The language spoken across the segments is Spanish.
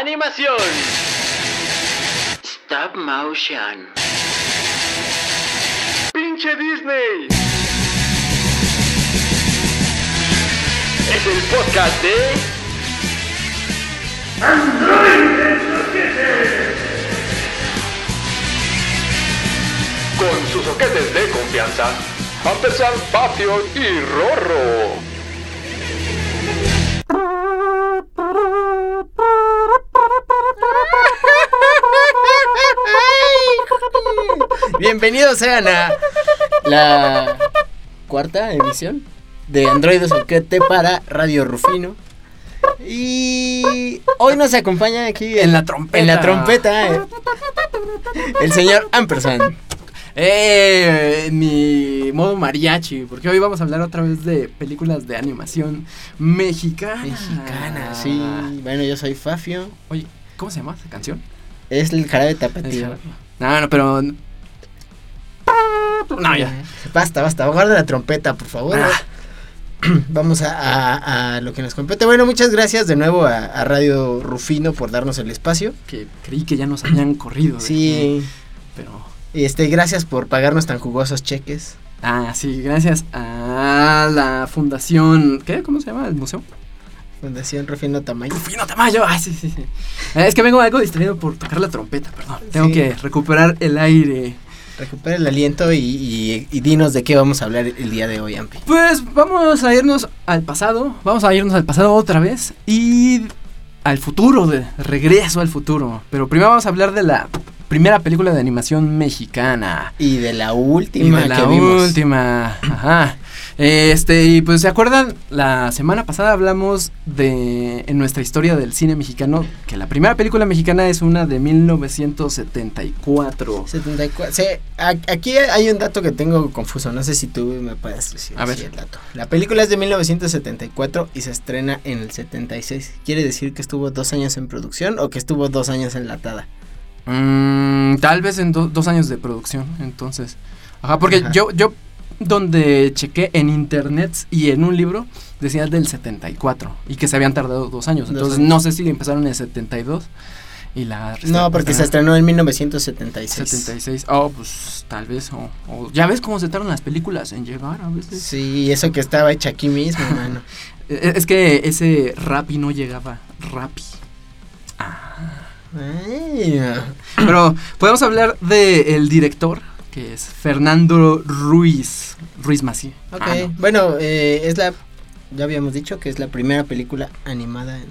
Animación. Stop motion. Pinche Disney. Es el podcast de Con sus soquetes de confianza, Ampersand, Patio y Rorro. Bienvenidos sean a la cuarta emisión de Android Soquete para Radio Rufino. Y hoy nos acompaña aquí En la trompeta. En la trompeta el señor Ampersand. Eh, mi modo mariachi, porque hoy vamos a hablar otra vez de películas de animación mexicana. Mexicana, sí. Bueno, yo soy Fafio. Oye, ¿cómo se llama esa canción? Es el jarabe tapatío. No, no, pero. No, ya. Basta, basta. Guarda la trompeta, por favor. Ah. Vamos a, a- a lo que nos compete. Bueno, muchas gracias de nuevo a, a Radio Rufino por darnos el espacio. Que creí que ya nos habían corrido. Sí. Pero. Este, gracias por pagarnos tan jugosos cheques. Ah, sí, gracias a la fundación. ¿Qué? ¿Cómo se llama el museo? Fundación Rufino Tamayo. Rufino Tamayo. Ah, sí, sí, sí. Es que vengo algo distraído por tocar la trompeta, perdón. Tengo Sí. que recuperar el aire. Recupera el aliento y, y- y dinos de qué vamos a hablar el día de hoy, Ampi. Pues vamos a irnos al pasado, vamos a irnos al pasado otra vez y al futuro, de regreso al futuro. Pero primero vamos a hablar de la primera película de animación mexicana. Y de la Y última de la que vimos. última, ajá. Este, y pues se acuerdan, la semana pasada hablamos de, en nuestra historia del cine mexicano, que la primera película mexicana es una de 1974. 74. Sí, aquí hay un dato que tengo confuso. No sé si tú me puedes decir A ver. el dato. La película es de 1974 y se estrena en el 76. ¿Quiere decir que estuvo dos años en producción o que estuvo dos años enlatada? Mm, tal vez en do- dos años de producción, entonces. Ajá, porque Ajá. yo, yo donde chequé en internet y en un libro decía del 74 y que se habían tardado dos años. Dos Entonces años. no sé si empezaron en el 72 y la... No, porque se estrenó en 1976. 76. Oh, pues tal vez. O, o- ya ves cómo se tardan las películas en llegar a veces. Sí, eso que estaba hecha aquí mismo, mano. Eh, Es que ese Rappi no llegaba. Rappi. No. Pero podemos hablar del director, que es Fernando Ruiz. Ruiz Mací. Ok, Ah, no. bueno, eh, es la. Ya habíamos dicho que es la primera película animada en.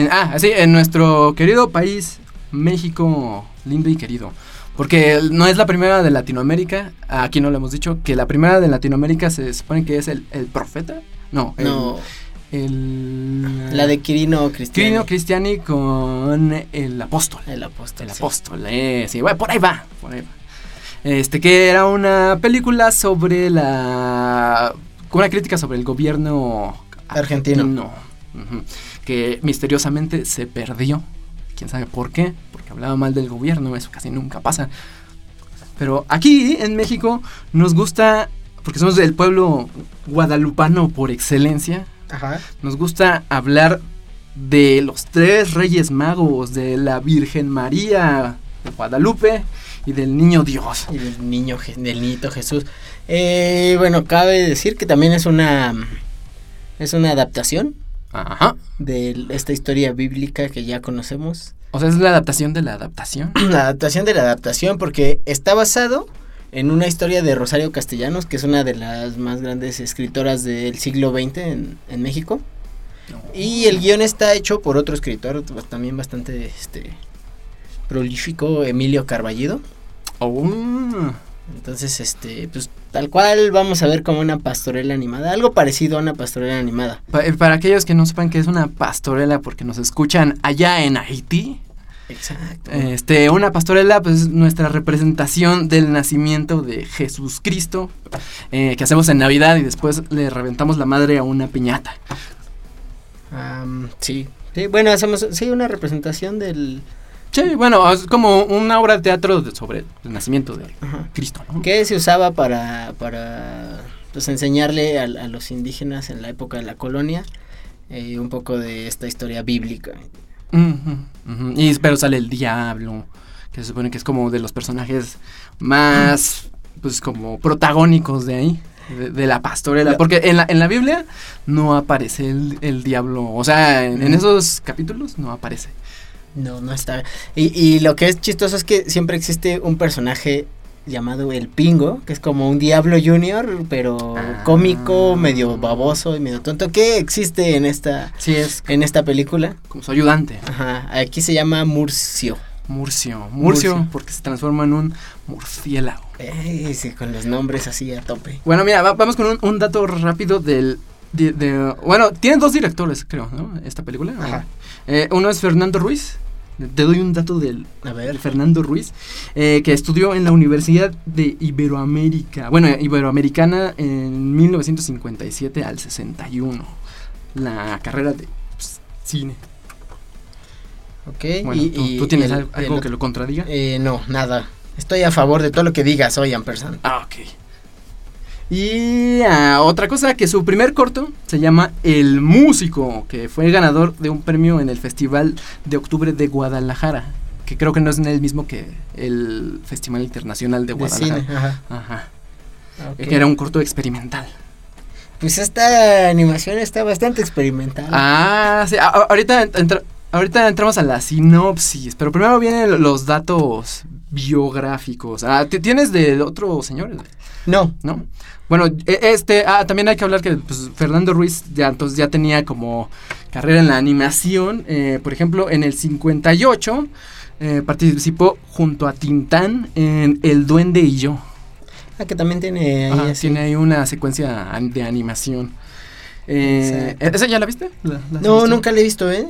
En- ah, sí, en nuestro querido país, México, lindo y querido. Porque no es la primera de Latinoamérica, aquí no lo hemos dicho, que la primera de Latinoamérica se supone que es el, el profeta. No, el- No, el, la de Quirino Cristiano. Quirino Cristiani con el apóstol. El apóstol. El sí. apóstol, eh, sí, bueno, por ahí va, por ahí va. Este, que era una película sobre la... Una crítica sobre el gobierno Argentino. ujú, que misteriosamente se perdió. ¿Quién sabe por qué? Porque hablaba mal del gobierno, eso casi nunca pasa. Pero aquí, en México, nos gusta, porque somos del pueblo guadalupano por excelencia, Ajá. nos gusta hablar de los tres reyes magos, de la Virgen María de Guadalupe y del Niño Dios. Y del niño, del niñito Jesús. Eh, bueno, cabe decir que también es una. Es una adaptación Ajá. de esta historia bíblica que ya conocemos. O sea, es la adaptación de la adaptación. La adaptación de la adaptación, porque está basado en una historia de Rosario Castellanos, que es una de las más grandes escritoras del siglo XX en, en México. Y el guion está hecho por otro escritor pues, también bastante este, prolífico, Emilio Carballido. Oh. Entonces, este, pues tal cual vamos a ver como una pastorela animada, algo parecido a una pastorela animada. Pa- eh, Para aquellos que no sepan que es una pastorela porque nos escuchan allá en Haití, Exacto. este, una pastorela pues es nuestra representación del nacimiento de Jesús Cristo eh, que hacemos en Navidad y después le reventamos la madre a una piñata. Sí. Sí, bueno, hacemos sí una representación del Sí, bueno, es como una obra de teatro de- sobre el nacimiento de ajá, Cristo, ¿no? que se usaba para para pues enseñarle a, a los indígenas en la época de la colonia eh, un poco de esta historia bíblica. Y pero sale el diablo, que se supone que es como de los personajes más, pues como protagónicos de ahí, de, de la pastorela. La- Porque en la, en la Biblia no aparece el, el diablo, o sea, en, en esos capítulos no aparece. No, no está. Y, y lo que es chistoso es que siempre existe un personaje llamado el Pingo, que es como un Diablo Junior, pero Ah. cómico, medio baboso y medio tonto, que existe en esta, Sí, es en esta película. como su ayudante, Ajá, aquí se llama Murcio. Murcio. Murcio, Murcio. porque se transforma en un murciélago. Ey, sí, con los nombres así a tope. Bueno, mira, va- vamos con un, un dato rápido del... de- de- bueno, tiene dos directores, creo, ¿no? Esta película. Ajá. Eh, uno es Fernando Ruiz. Te doy un dato del, A de ver. Fernando Ruiz, eh, que estudió en la Universidad de Iberoamérica, bueno, Iberoamericana en 1957 al 61, la carrera de pues, cine. Ok. Bueno, y, ¿tú, y- tú tienes el- algo el- que lo contradiga? Eh, no, nada. Estoy a favor de todo lo que digas hoy, Ampersand. Ah, ok. Y ah, otra cosa, que su primer corto se llama El Músico, que fue ganador de un premio en el Festival de Octubre de Guadalajara, que creo que no es el mismo que el Festival Internacional de De Guadalajara. cine, ajá. Que era un corto experimental. Pues esta animación está bastante experimental. Ah, sí. ahorita, ahorita entramos a la sinopsis, pero primero vienen los datos biográficos. Ah, ¿ti- ¿Tienes de otro señor? No, ¿no? Bueno, e- este, ah, también hay que hablar que pues, Fernando Ruiz ya entonces ya tenía como carrera en la animación. eh, por ejemplo, en el 58 eh, participó junto a Tintán en El Duende y yo. ah, que también tiene ahí Ajá, tiene ahí una secuencia de animación. Eh. ¿Esa ya la viste? ¿La- la has No, visto? nunca la he visto, ¿eh?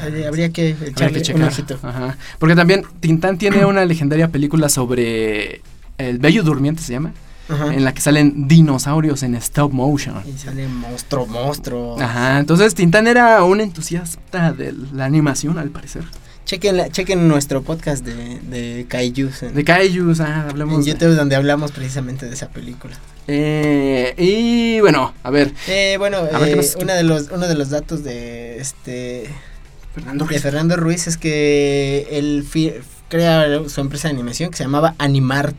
Habría- Habría que echarle que un checar. ojito. Ajá. Porque también Tintán tiene una legendaria película sobre el bello durmiente se llama, Ajá. en la que salen dinosaurios en stop motion. Y sale monstruo, monstruo. Ajá, entonces Tintán era un entusiasta de la animación, al parecer. Chequen, la- chequen nuestro podcast de, de Kaijus en, De Kaijus, ah, en de- YouTube, donde hablamos precisamente de esa película. Eh, y bueno, a ver, Eh, bueno, A ver, ¿qué eh, nos- una de los, uno de los datos de este Fernando de Ruiz. Fernando Ruiz es que él fi- crea su empresa de animación que se llamaba Animart.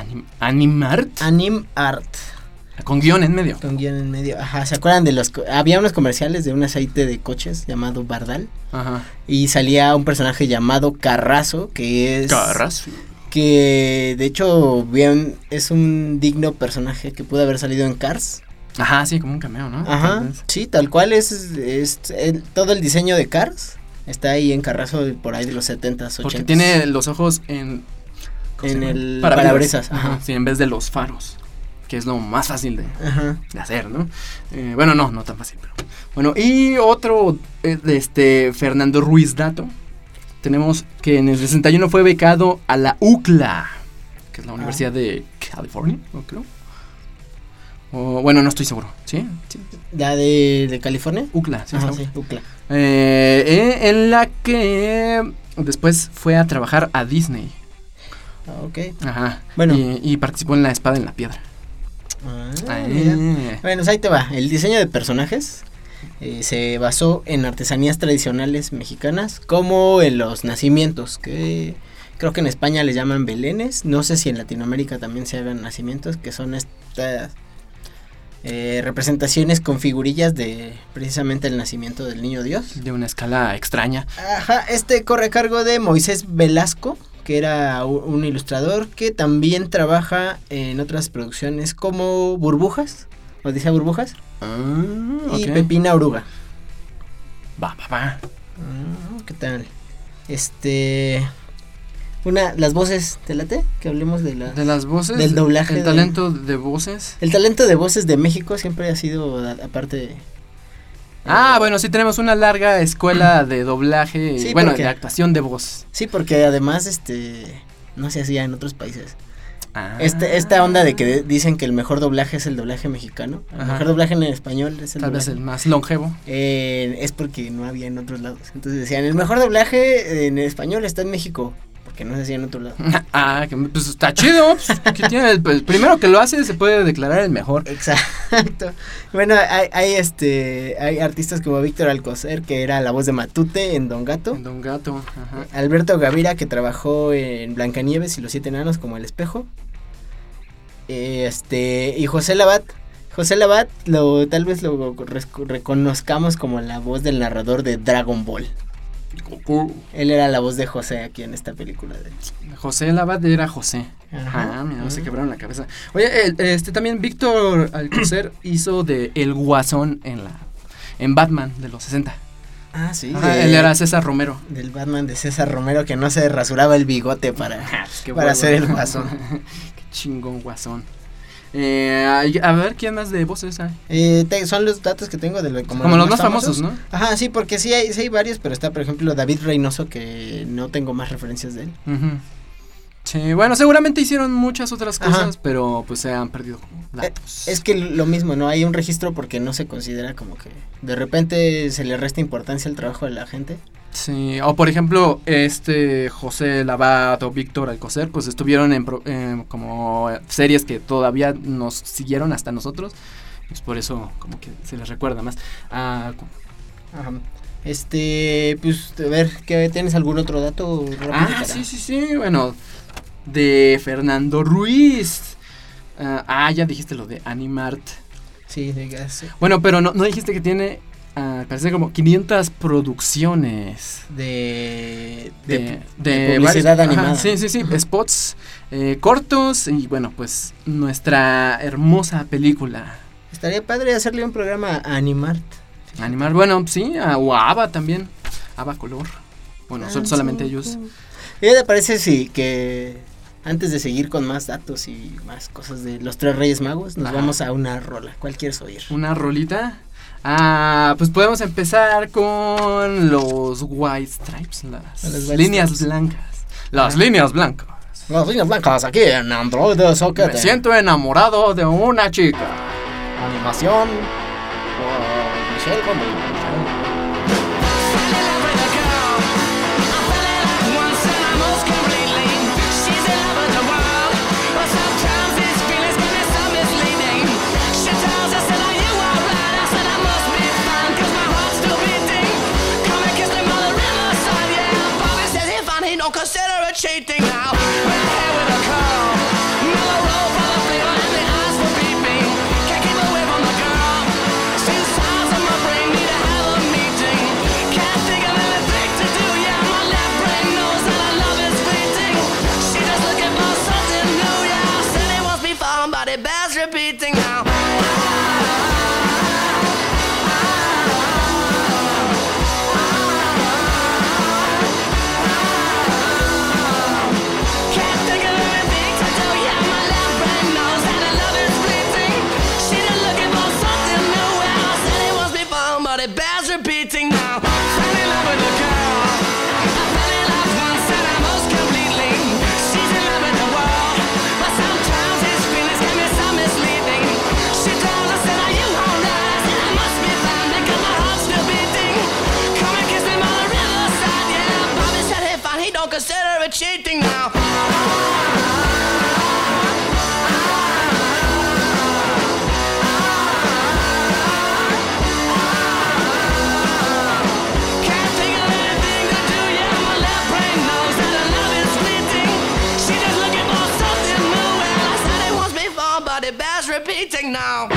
Anim- Animart, Animart. con guion en medio. Con guion en medio. Ajá, ¿se acuerdan de los... Había unos comerciales de un aceite de coches llamado Bardal. Ajá. Y salía un personaje llamado Carrazo, que es... Carras. Que de hecho bien, es un digno personaje que pudo haber salido en Cars. Ajá, sí, como un cameo, ¿no? Ajá, sí, tal cual es, es el- todo el diseño de Cars. Está ahí en Carrazo por ahí de los 70s, 80s. Porque tiene los ojos en... ¿cómo se En el Parabrisas. parabrisas, Ajá, ajá. sí, en vez de los faros, que es lo más fácil de, Ajá. de hacer, ¿no? Eh, bueno, no, no tan fácil, pero... Bueno, y otro eh, de este Fernando Ruiz Dato. Tenemos que en el 61 fue becado a la UCLA, que es la Universidad de California, ¿no creo? O, bueno, no estoy seguro, ¿sí? sí. ¿La de, de California? UCLA, sí, Ajá, está sí, UCLA. Eh, eh, en la que después fue a trabajar a Disney. Ah, ok. Ajá. Bueno. Y, y participó en La Espada en la Piedra. Ah. Bueno, pues ahí te va. El diseño de personajes eh, se basó en artesanías tradicionales mexicanas, como en los nacimientos, que creo que en España les llaman belenes. No sé si en Latinoamérica también se hagan nacimientos, que son estas eh, representaciones con figurillas de precisamente el nacimiento del niño Dios. De una escala extraña. Ajá, este corre a cargo de Moisés Velasco, que era un ilustrador que también trabaja en otras producciones como Burbujas, Odisea Burbujas, Ah, y. Pepina Oruga. Va, va, va. Ah, ¿Qué tal? Este. Una, las voces, ¿te late? Que hablemos de la. De las voces. Del doblaje El de- talento de voces. El talento de voces de México siempre ha sido, aparte. Ah, bueno, sí tenemos una larga escuela de doblaje. Sí, bueno, porque- de actuación de voz. Sí, porque además, este. No se hacía en otros países. Ah. Este, esta onda de que de- dicen que el mejor doblaje es el doblaje mexicano. El Ajá. mejor doblaje en español es el Tal vez el más longevo. Eh, es porque no había en otros lados. Entonces decían, el mejor doblaje en español está en México. Porque no se hacía en otro lado. ah, que, pues está chido. Pues, primero que lo hace se puede declarar el mejor. Exacto. Bueno, hay, hay este hay artistas como Víctor Alcocer, que era la voz de Matute en Don Gato. En Don Gato, ajá. Alberto Gavira, que trabajó en Blancanieves y los Siete Enanos como El Espejo. Este, y José Labat. José Labat, lo, tal vez lo rec- reconozcamos como la voz del narrador de Dragon Ball. Goku. Él era la voz de José aquí en esta película. De José Labat era José. Ajá. Ah, mira, no se quebraron la cabeza. Oye, el- este también Víctor Alcocer hizo de El Guasón en la en Batman de los 60. Ah, sí. Ajá, de- él era César Romero. Del Batman de César Romero que no se rasuraba el bigote para, Qué para huevo. hacer el guasón. Qué chingón guasón. Eh, a ver, ¿quién más de voces hay? Eh, te- son los datos que tengo de lo, como, Como los más famosos, ¿no? Ajá, sí, porque sí hay, sí hay varios, pero está, por ejemplo, David Reynoso, que no tengo más referencias de él. Ujú. Sí, bueno, seguramente hicieron muchas otras Ajá. cosas, pero pues se han perdido datos. Es que lo mismo, ¿no? Hay un registro porque no se considera como que de repente se le resta importancia al trabajo de la gente. Sí, o por ejemplo, este José Labat o Víctor Alcocer, pues estuvieron en pro- como series que todavía nos siguieron hasta nosotros. Pues por eso como que se les recuerda más. Ah, Ajá. Este, pues, a ver, ¿qué, ¿tienes algún otro dato? ah, sí, sí, sí, bueno, de Fernando Ruiz. Ah, ah, ya dijiste lo de Animart. Sí, digas. Bueno, pero no, no dijiste que tiene, ah, parece como 500 producciones. De, de, de, de de publicidad varios- animada. ajá, sí, sí, sí, spots eh, cortos y bueno, pues nuestra hermosa película. Estaría padre hacerle un programa a Animart. Animar, bueno, sí, a, o a también, Ava Color. Bueno, Ah, sol- solamente ellos. ¿Qué te parece si que antes de seguir con más datos y más cosas de los tres Reyes Magos, nos Ajá. vamos a una rola? ¿Cuál quieres oír? Una rolita. Ah, pues podemos empezar con los White Stripes, las, White líneas Stripes. blancas. Las Ah. líneas blancas. Las líneas blancas aquí en Android de Socket. Me siento enamorado de una chica. Animación cheating repeating now.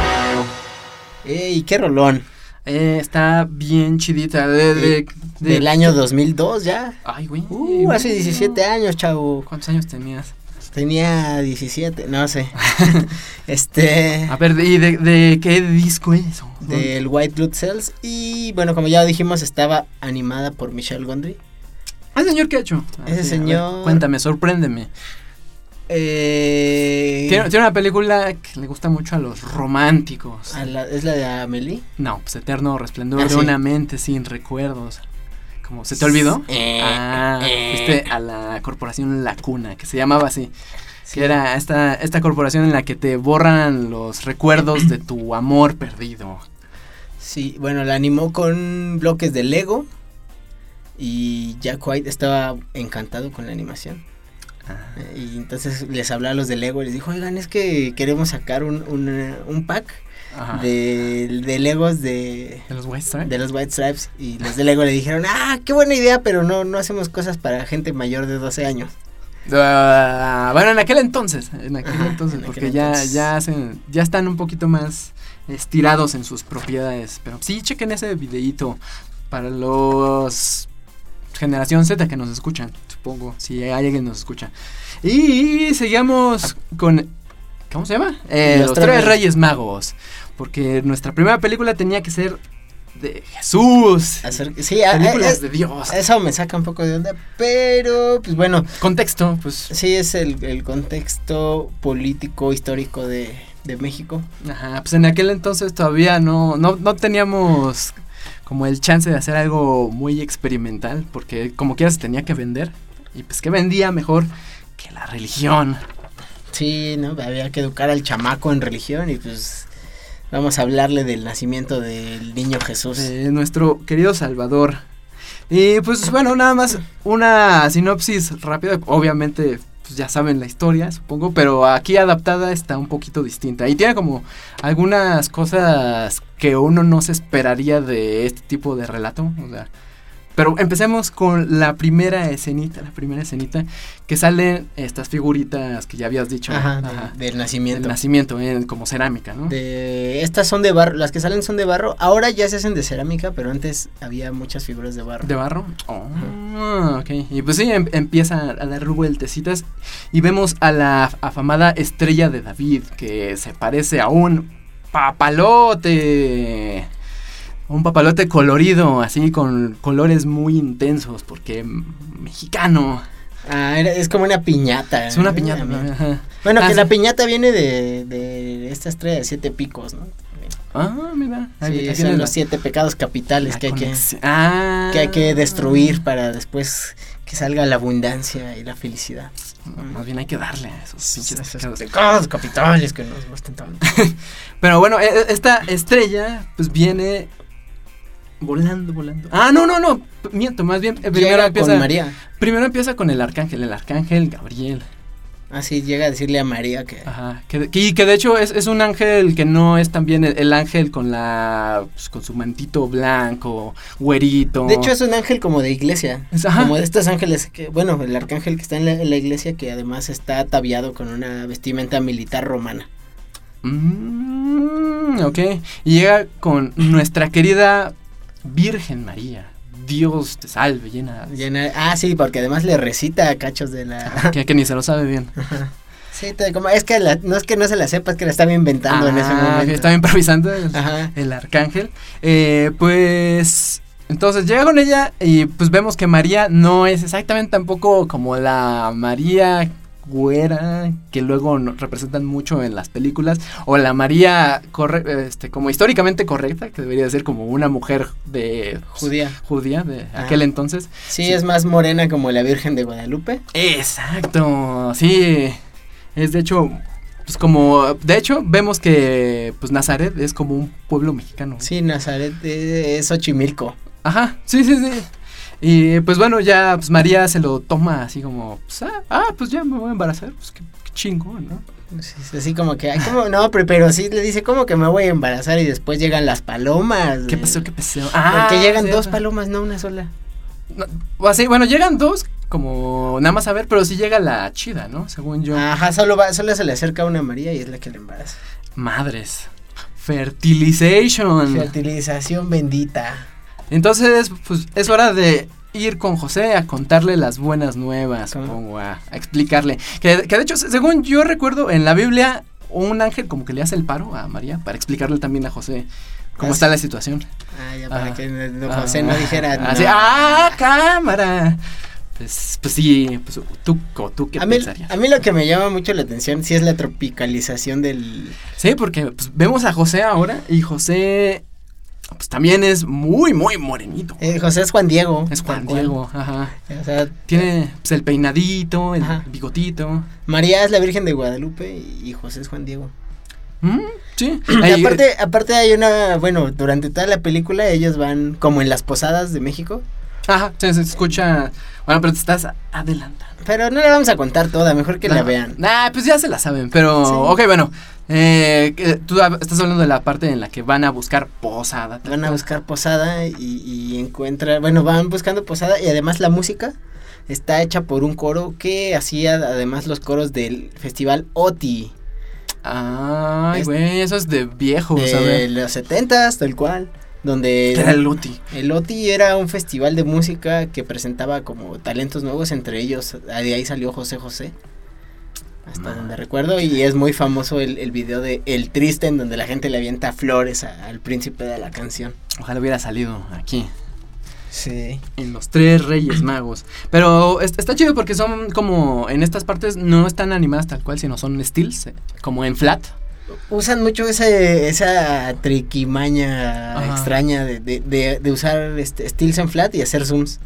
¡Ey, qué rolón! Eh, está bien chidita. De, de- de- Del año 2002 ya. Ay, güey. Uh, hace 17 años, chavo. ¿Cuántos años tenías? Tenía 17, no sé. este. A ver, ¿y de, de qué disco es? eso? Del White Blood Cells. Y bueno, como ya dijimos, estaba animada por Michelle Gondry. ¿Ese señor qué ha hecho? Ese ver, señor- cuéntame, sorpréndeme. Eh, Tiene, tiene una película que le gusta mucho a los románticos. a la- ¿Es la de Amelie? No, pues Eterno Resplandor Ah, de sí. una mente sin recuerdos. Como, ¿se te olvidó? Eh, ah, eh. fuiste a la corporación La Cuna, que se llamaba así. Sí. Que era esta, esta corporación en la que te borran los recuerdos de tu amor perdido. Sí, bueno, la animó con bloques de Lego. y Jack White estaba encantado con la animación. Eh, Y entonces les habló a los de Lego y les dijo, oigan, es que queremos sacar un, un, un pack Ajá. de, de Legos de, ¿De los White Stripes? de los White Stripes. Y los de Lego le dijeron, ah, qué buena idea, pero no, no hacemos cosas para gente mayor de 12 años. Ah, bueno, en aquel entonces, en aquel Ajá, entonces, en aquel porque ya, entonces. ya hacen, ya están un poquito más estirados en sus propiedades. Pero sí, chequen ese videíto para los generación Z que nos escuchan, supongo, si hay alguien que nos escucha. Y seguimos con, ¿cómo se llama? Eh, Los los, Tres tres Reyes. Magos, porque nuestra primera película tenía que ser de Jesús. Hacer, sí, a- Películas a- de Dios. eso me saca un poco de onda, pero pues bueno, Contexto, pues sí es el, el contexto político, histórico de, de México. Ajá, pues en aquel entonces todavía no, no, no teníamos como el chance de hacer algo muy experimental, porque como quiera se tenía que vender. Y pues que vendía mejor que la religión. Sí, ¿no? Había que educar al chamaco en religión y pues vamos a hablarle del nacimiento del niño Jesús. nuestro querido Salvador. Y pues bueno, nada más una sinopsis rápida, obviamente pues ya saben la historia, supongo, pero aquí adaptada está un poquito distinta. Y tiene como algunas cosas que uno no se esperaría de este tipo de relato, o sea, pero empecemos con la primera escenita, la primera escenita que salen estas figuritas que ya habías dicho. Ajá, de- Ajá, del del nacimiento. nacimiento, eh, como cerámica, ¿no? De, estas son de barro, las que salen son de barro. Ahora ya se hacen de cerámica, pero antes había muchas figuras de barro. ¿De barro? Oh, ok. Y pues sí, em- empieza a dar vueltecitas y vemos a la afamada estrella de David que se parece a un papalote. Un papalote colorido, así con colores muy intensos, porque mexicano. Ah, es como una piñata. Es una ¿no? piñata. Ajá. Bueno, Ah, que sí. la piñata viene de, de esta estrella de siete picos, ¿no? Ah, mira. Ahí- Sí, son los siete pecados capitales la que hay que. Ah. que hay que destruir para después que salga la abundancia y la felicidad. No, Más bien hay que darle a esos pinches Esos pecados. pecados capitales que nos gustan tanto. Pero bueno, e- e- esta estrella pues viene volando, volando. Ah, no, no, no, miento, más bien eh, primero empieza con María. primero empieza con el arcángel, el arcángel Gabriel. Así llega a decirle a María que... Ajá, que, que- y que de hecho es, es un ángel que no es también el, el ángel con la pues, con su mantito blanco, güerito. De hecho es un ángel como de iglesia. Es- ajá. Como de estos ángeles que, bueno, el arcángel que está en la, en la iglesia que además está ataviado con una vestimenta militar romana. Mm, ok. Y llega con nuestra querida Virgen María. Dios te salve, llena. Llena- ah, sí, porque además le recita a cachos de la... Que, que ni se lo sabe bien. sí, te- como, es que la- no es que no se la sepa, es que la estaba inventando en ese Ah, momento. Estaba improvisando el arcángel. Eh, pues. Entonces llega con ella y pues vemos que María no es exactamente tampoco como la María güera que luego representan mucho en las películas o la María corre- este como históricamente correcta que debería ser como una mujer de Judía. judía de Ah. aquel entonces Sí, Sí. es más morena como la Virgen de Guadalupe. Exacto, sí. Es de hecho, pues como, de hecho, vemos que pues Nazaret es como un pueblo mexicano. Sí, Nazaret eh, es Xochimilco. Ajá, sí, sí, sí. Y pues bueno, ya pues María se lo toma así como, pues, ah, ah, pues ya me voy a embarazar, pues qué, qué chingón, ¿no? Sí, sí, así como que, ay, ¿cómo? No, pero, pero sí le dice, ¿cómo que me voy a embarazar? Y después llegan las palomas. ¿Qué pasó? ¿Qué pasó? Porque llegan sí, dos palomas, no una sola. No, así, bueno, llegan dos, como nada más a ver, pero sí llega la chida, ¿no? Según yo. Ajá, solo, va, solo se le acerca una María y es la que le embaraza. Madres. Fertilization. Fertilización bendita. Entonces, pues es hora de ir con José a contarle las buenas nuevas, supongo, a, a explicarle. Que, que de hecho, según yo recuerdo, en la Biblia, un ángel como que le hace el paro a María para explicarle también a José cómo Ah, está la situación. Ah, ya para Ajá. que no- no- José no dijera. Así, no. ¡ah, cámara! Pues, pues sí, pues tú, tú qué a mí, pensarías. a mí lo que me llama mucho la atención sí es la tropicalización del... Sí, porque pues, vemos a José ahora y José pues también es muy, muy morenito. eh, José es Juan Diego. es Juan. Diego, ajá. O sea, Tiene pues, el peinadito, el Ajá. bigotito. María es la Virgen de Guadalupe y José es Juan Diego. Mm, sí. Y Ahí, aparte, aparte hay una, bueno, durante toda la película ellos van como en las posadas de México, Ajá, se, se escucha. Bueno, pero te estás adelantando. Pero no le vamos a contar toda, mejor que la vean. Nah, pues ya se la saben, pero. Sí. Ok, bueno. Eh, tú estás hablando de la parte en la que van a buscar posada. Van a buscar posada y, y encuentran, bueno, van buscando posada y además la música está hecha por un coro que hacía además los coros del festival OTI Ay, Es- güey, eso es de viejos, a de los 70s, tal cual, donde Era el Luti. el OTI era un festival de música que presentaba como talentos nuevos, entre ellos de ahí salió José José. Hasta donde recuerdo, y es muy famoso el, el video de El Triste, en donde la gente le avienta flores a- al príncipe de la canción. Ojalá hubiera salido aquí. Sí. En los tres Reyes Magos. Pero es- está chido porque son como. En estas partes no están animadas tal cual, sino son stills, eh, como en flat. Usan mucho ese, esa triquimaña Ajá. extraña de, de, de, de usar este, stills en flat y hacer zooms.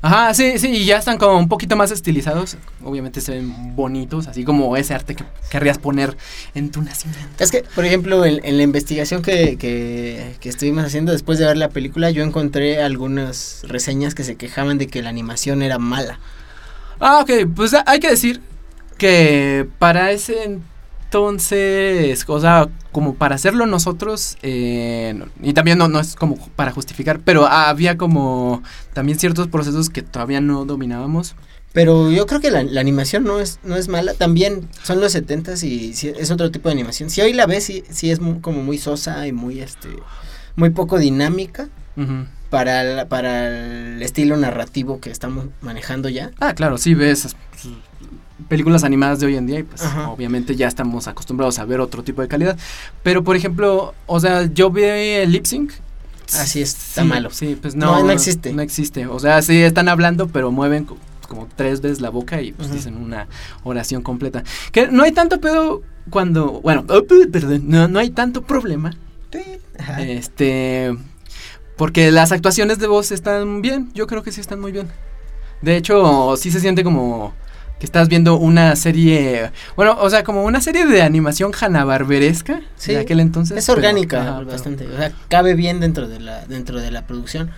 Ajá, sí, sí, y ya están como un poquito más estilizados. Obviamente se ven bonitos, así como ese arte que querrías poner en tu nacimiento. Es que, por ejemplo, en, en la investigación que, que, que estuvimos haciendo después de ver la película, yo encontré algunas reseñas que se quejaban de que la animación era mala. Ah, ok, pues hay que decir que para ese entonces, o sea, como para hacerlo nosotros, eh, no- y también no, no es como para justificar, pero había como también ciertos procesos que todavía no dominábamos. Pero yo creo que la, la animación no es, no es mala. También son los 70s y es otro tipo de animación. Si hoy la ves, sí, sí es mu- como muy sosa y muy, este, muy poco dinámica para, la- para el estilo narrativo que estamos manejando ya. Ah, claro, sí ves películas animadas de hoy en día y pues Ajá. obviamente ya estamos acostumbrados a ver otro tipo de calidad. Pero por ejemplo, o sea, yo vi el lip sync. Así es, está Sí, malo. Sí, pues No, no, no existe. No existe. O sea, sí están hablando, pero mueven co- como tres veces la boca y pues dicen una oración completa. Que no hay tanto pedo cuando, bueno, oh, perdón, no, no hay tanto problema. Ajá. Este, porque las actuaciones de voz están bien, yo creo que sí están muy bien. De hecho, sí se siente como que estás viendo una serie, bueno, o sea, como una serie de animación hanna-barberesca Sí, de aquel entonces. Es pero- orgánica pero- bastante, o sea, cabe bien dentro de la dentro de la producción.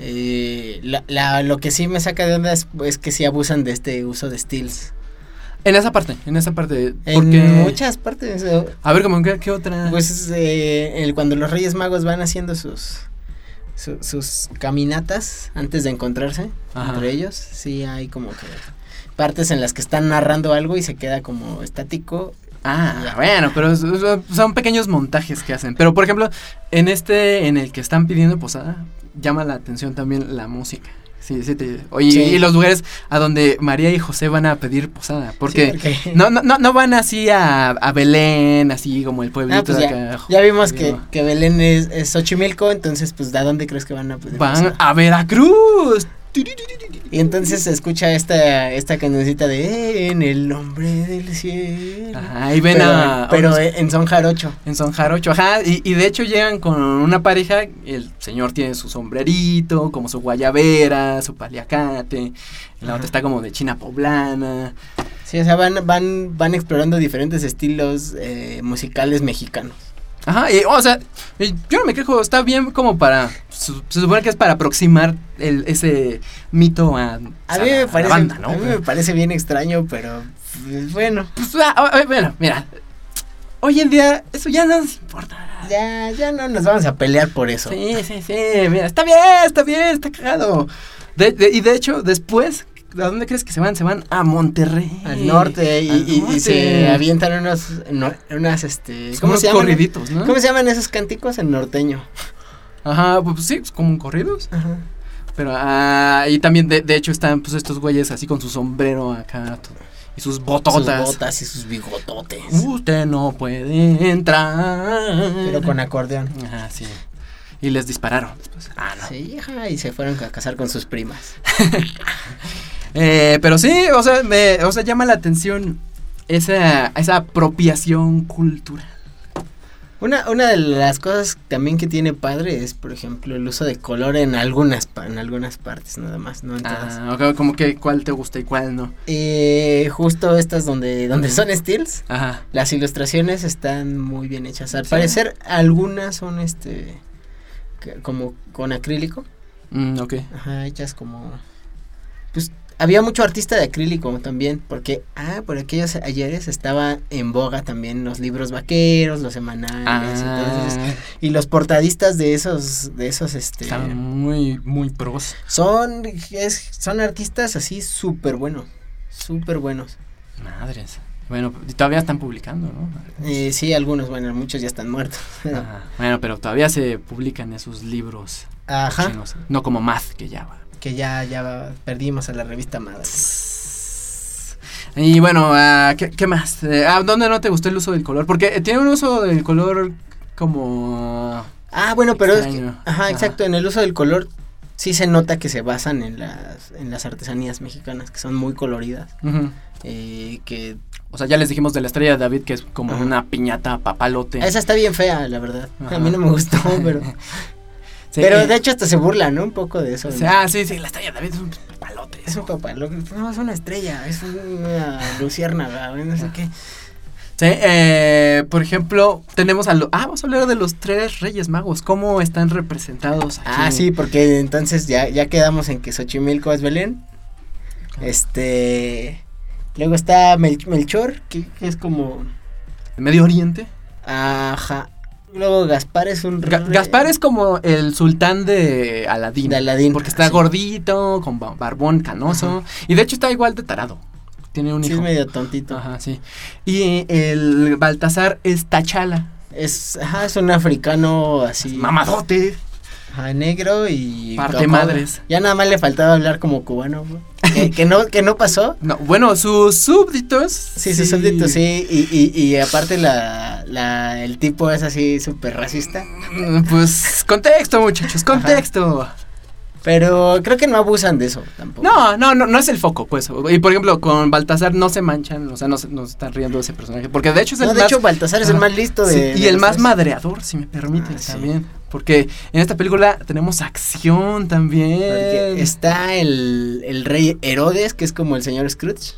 Eh, la, la- lo que sí me saca de onda es, es que sí abusan de este uso de stills. En esa parte, en esa parte. En muchas partes. A ver, como qué, qué otra. Pues eh, el- cuando los Reyes Magos van haciendo sus su- sus caminatas antes de encontrarse Ajá. entre ellos, sí hay como que partes en las que están narrando algo y se queda como estático. Ah, bueno, pero son pequeños montajes que hacen. Pero por ejemplo, en este, en el que están pidiendo posada, llama la atención también la música. Sí, sí, te- oye, Sí. y los lugares a donde María y José van a pedir posada. Porque, Sí, porque- no, no, no, no van así a, a Belén, así como el pueblito Ah, pues de ya, acá. ya vimos que, que Belén es, es Xochimilco, entonces pues ¿a dónde crees que van a pedir Van posada? a Veracruz. Y entonces se escucha esta, esta cancioncita de En el nombre del cielo. Ajá, y ven pero, a. pero unos- en son jarocho. En Son Jarocho, ajá, y, y de hecho llegan con una pareja, el señor tiene su sombrerito, como su guayabera, su paliacate, la Ajá. otra está como de china poblana. Sí, o sea, van, van, van explorando diferentes estilos eh, musicales mexicanos. Ajá, y o sea, yo no me quejo, está bien como para, se supone que es para aproximar el, ese mito a, A a mí a me la parece, banda, ¿no? a mí me parece bien extraño, pero pues, bueno, Pues, ah, ah, bueno, mira, hoy en día eso ya no nos importa. ya, ya no nos vamos a pelear por eso. Sí, sí, sí, mira, está bien, está bien, está cagado. De- de- y de hecho, después, ¿a dónde crees que se van? Se van a Monterrey. Al norte y, Al y- y norte. se avientan unos, no- unas, este, Es ¿cómo se llaman? corriditos, ¿no? ¿Cómo se llaman esos cánticos en norteño? Ajá, pues sí, pues, como corridos. Ajá. Pero ah, y también, de, de hecho, están pues estos güeyes así con su sombrero acá y sus bototas. Sus botas y sus bigototes. Usted no puede entrar. Pero con acordeón. Ajá, sí. Y les dispararon después. Ah, no. Sí, ajá, y se fueron a casar con sus primas. Eh, pero sí, o sea, me, o sea, llama la atención esa, esa apropiación cultural. Una, una de las cosas también que tiene padre es, por ejemplo, el uso de color en algunas, en algunas partes, nada más, no en todas. Ah, ok, como que cuál te gusta y cuál no. Eh, justo estas donde, donde son steels, Ajá. las ilustraciones están muy bien hechas. Al Sí. parecer, algunas son este, como con acrílico. Mm, ok. Ajá, hechas como. Pues había mucho artista de acrílico también, porque, ah, por aquellos ayeres estaba en boga también los libros vaqueros, los semanales, entonces, Ah, y los portadistas de esos, de esos, este, están muy, muy pros. son, es- son artistas así súper buenos, súper buenos. Madres. Bueno, y todavía están publicando, ¿no? Eh, sí, algunos, bueno, muchos ya están muertos. Ah, bueno, pero todavía se publican esos libros. Ajá, cochinos, No como Math, que ya va. Que ya, ya perdimos a la revista Madre. Y bueno, ah, ¿qué, qué más? Eh, ah, ¿Dónde no te gustó el uso del color? Porque eh, tiene un uso del color como... Ah, bueno, pero es que, ajá, Ajá. exacto, en el uso del color sí se nota que se basan en las, en las artesanías mexicanas, que son muy coloridas, eh, que O sea, ya les dijimos de la estrella de David que es como Ajá. una piñata papalote. esa está bien fea, la verdad. Ajá. A mí no me gustó, pero, Sí, pero de hecho hasta se burla, ¿no? Un poco de eso. o ah, sí, sí, la estrella David es un papalote. es un papá, lo que- no, es una estrella, es una luciérnaga, no sé qué. Sí, eh, por ejemplo, tenemos a los... Ah, vamos a hablar de los tres reyes magos. ¿Cómo están representados aquí? Ah, sí, porque entonces ya, ya quedamos en que Xochimilco es Belén. Este. Luego está Mel- Melchor, que, que es como. ¿En Medio Oriente? Ajá. Luego Gaspar es un. Ga- Gaspar es como el sultán de Aladín. De Aladín, Porque está sí. gordito, con ba- barbón canoso. Y de hecho está igual de tarado. Tiene un Sí, hijo. es medio tontito. Ajá, sí. Y el Baltasar es Tachala. Es, ajá, es un africano así. Mamadote. Ajá, negro y. Parte como- madres. Ya nada más le faltaba hablar como cubano, que, que no, que no pasó. No, bueno, sus súbditos. Sí, sus súbditos, sí. Y, y, y aparte la, la, el tipo es así súper racista. Mm, Pues contexto, muchachos, contexto. Pero creo que no abusan de eso tampoco. No, no, no, no es el foco, pues. Y por ejemplo, con Baltasar no se manchan, o sea, no se, no se están riendo de ese personaje. Porque de hecho es el No, de más. hecho, Baltasar es el más listo de. Sí, de y el más tres. madreador, si me permites, Ah, sí. Porque en esta película tenemos acción también. Porque está el, el rey Herodes, que es como el señor Scrooge.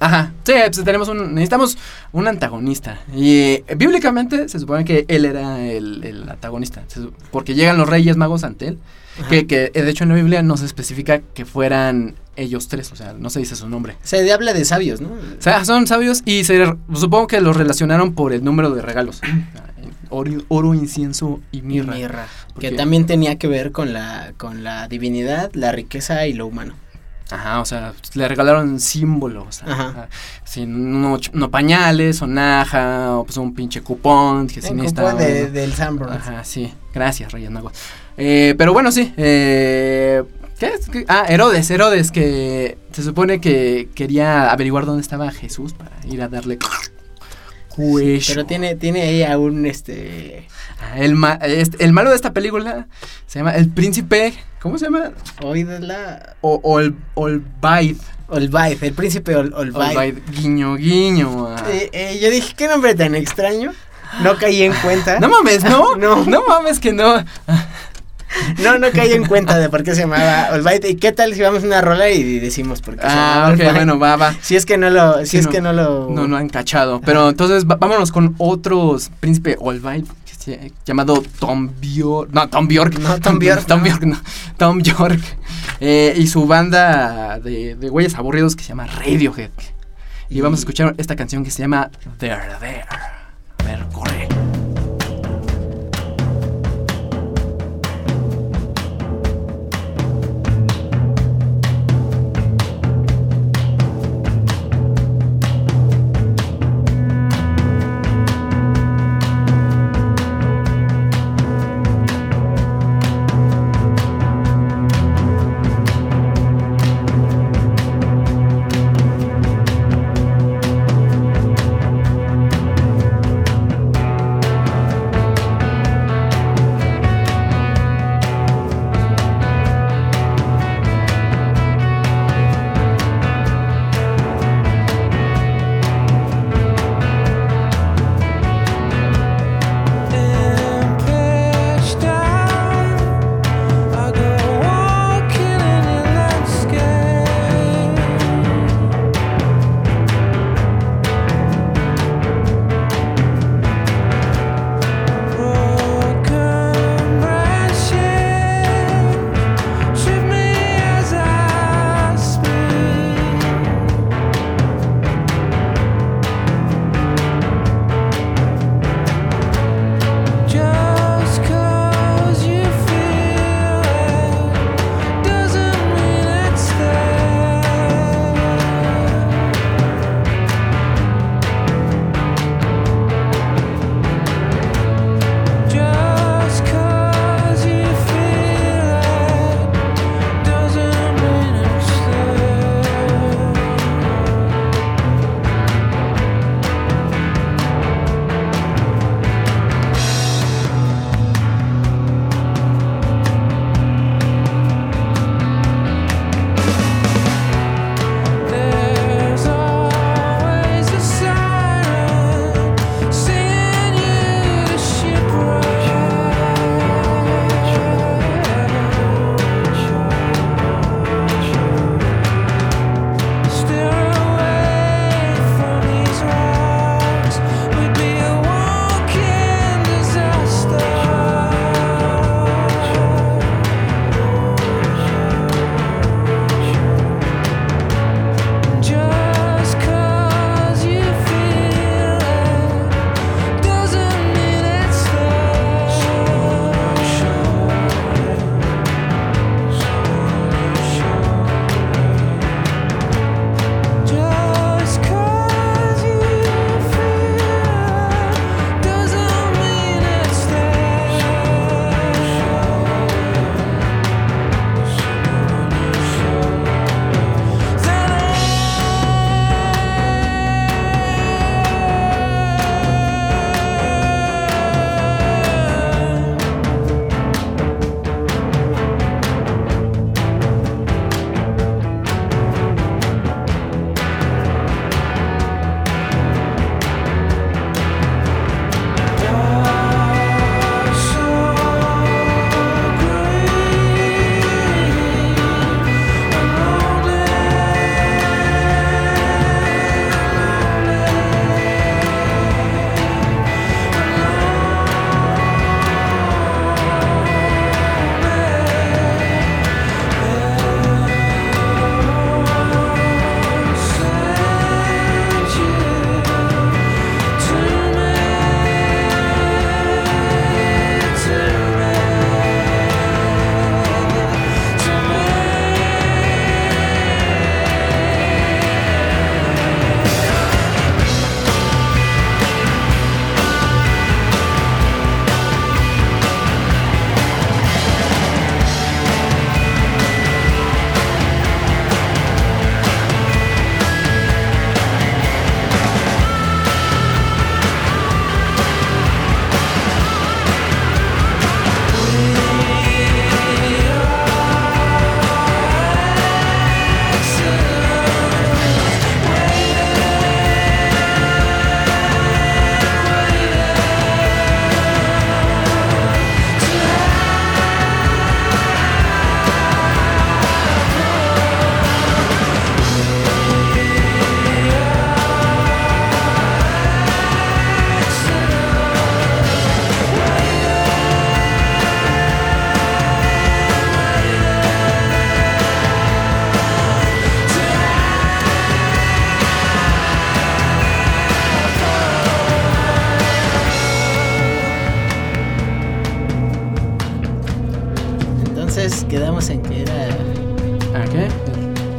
Ajá. Sí, pues tenemos un. Necesitamos un antagonista. Y eh, bíblicamente se supone que él era el, el antagonista. Porque llegan los reyes magos ante él. Que, que eh, de hecho en la Biblia no se especifica que fueran ellos tres. O sea, no se dice su nombre. Se habla de sabios, ¿no? O sea, son sabios y se, supongo que los relacionaron por el número de regalos. Oro, oro, incienso y mirra. Que también tenía que ver con la, con la divinidad, la riqueza y lo humano. Ajá, o sea, le regalaron símbolos. Ajá. Sí, no, pañales, o naja, o pues un pinche cupón que El cupón de, del Sanborns. Ajá, sí. Gracias, Reyes Magos. Eh, pero bueno, sí. Eh, ¿Qué es? ¿Qué? Ah, Herodes, Herodes, que se supone que quería averiguar dónde estaba Jesús para ir a darle cuello. Pero tiene, tiene ahí a un este. El, ma- este- el malo de esta película se llama El Príncipe. ¿Cómo se llama? Oídla. O, Ol, Olbaid. Olbaid, el príncipe Ol, Olbaid. Olbaid. Guiño, guiño. ah. Eh, eh, yo dije, ¿qué nombre tan extraño? No caí en cuenta. No mames, ¿no? No. No mames que no. No, no caí en cuenta de por qué se llamaba Olbaid. ¿Y qué tal si vamos a una rola y decimos por qué se Ah, llamaba ok, Olbaid? bueno, va, va. Si es que no lo, si es no. que no lo. No, no han cachado. Pero entonces va- vámonos con otros príncipe se- llamado Tom Bjork. No, Tom Bjork. No, Tom Bjork, Tom. Bjork, no. Tom Bjork. Eh, y su banda de, de güeyes aburridos que se llama Radiohead. Y vamos a escuchar esta canción que se llama There There. A ver, corre.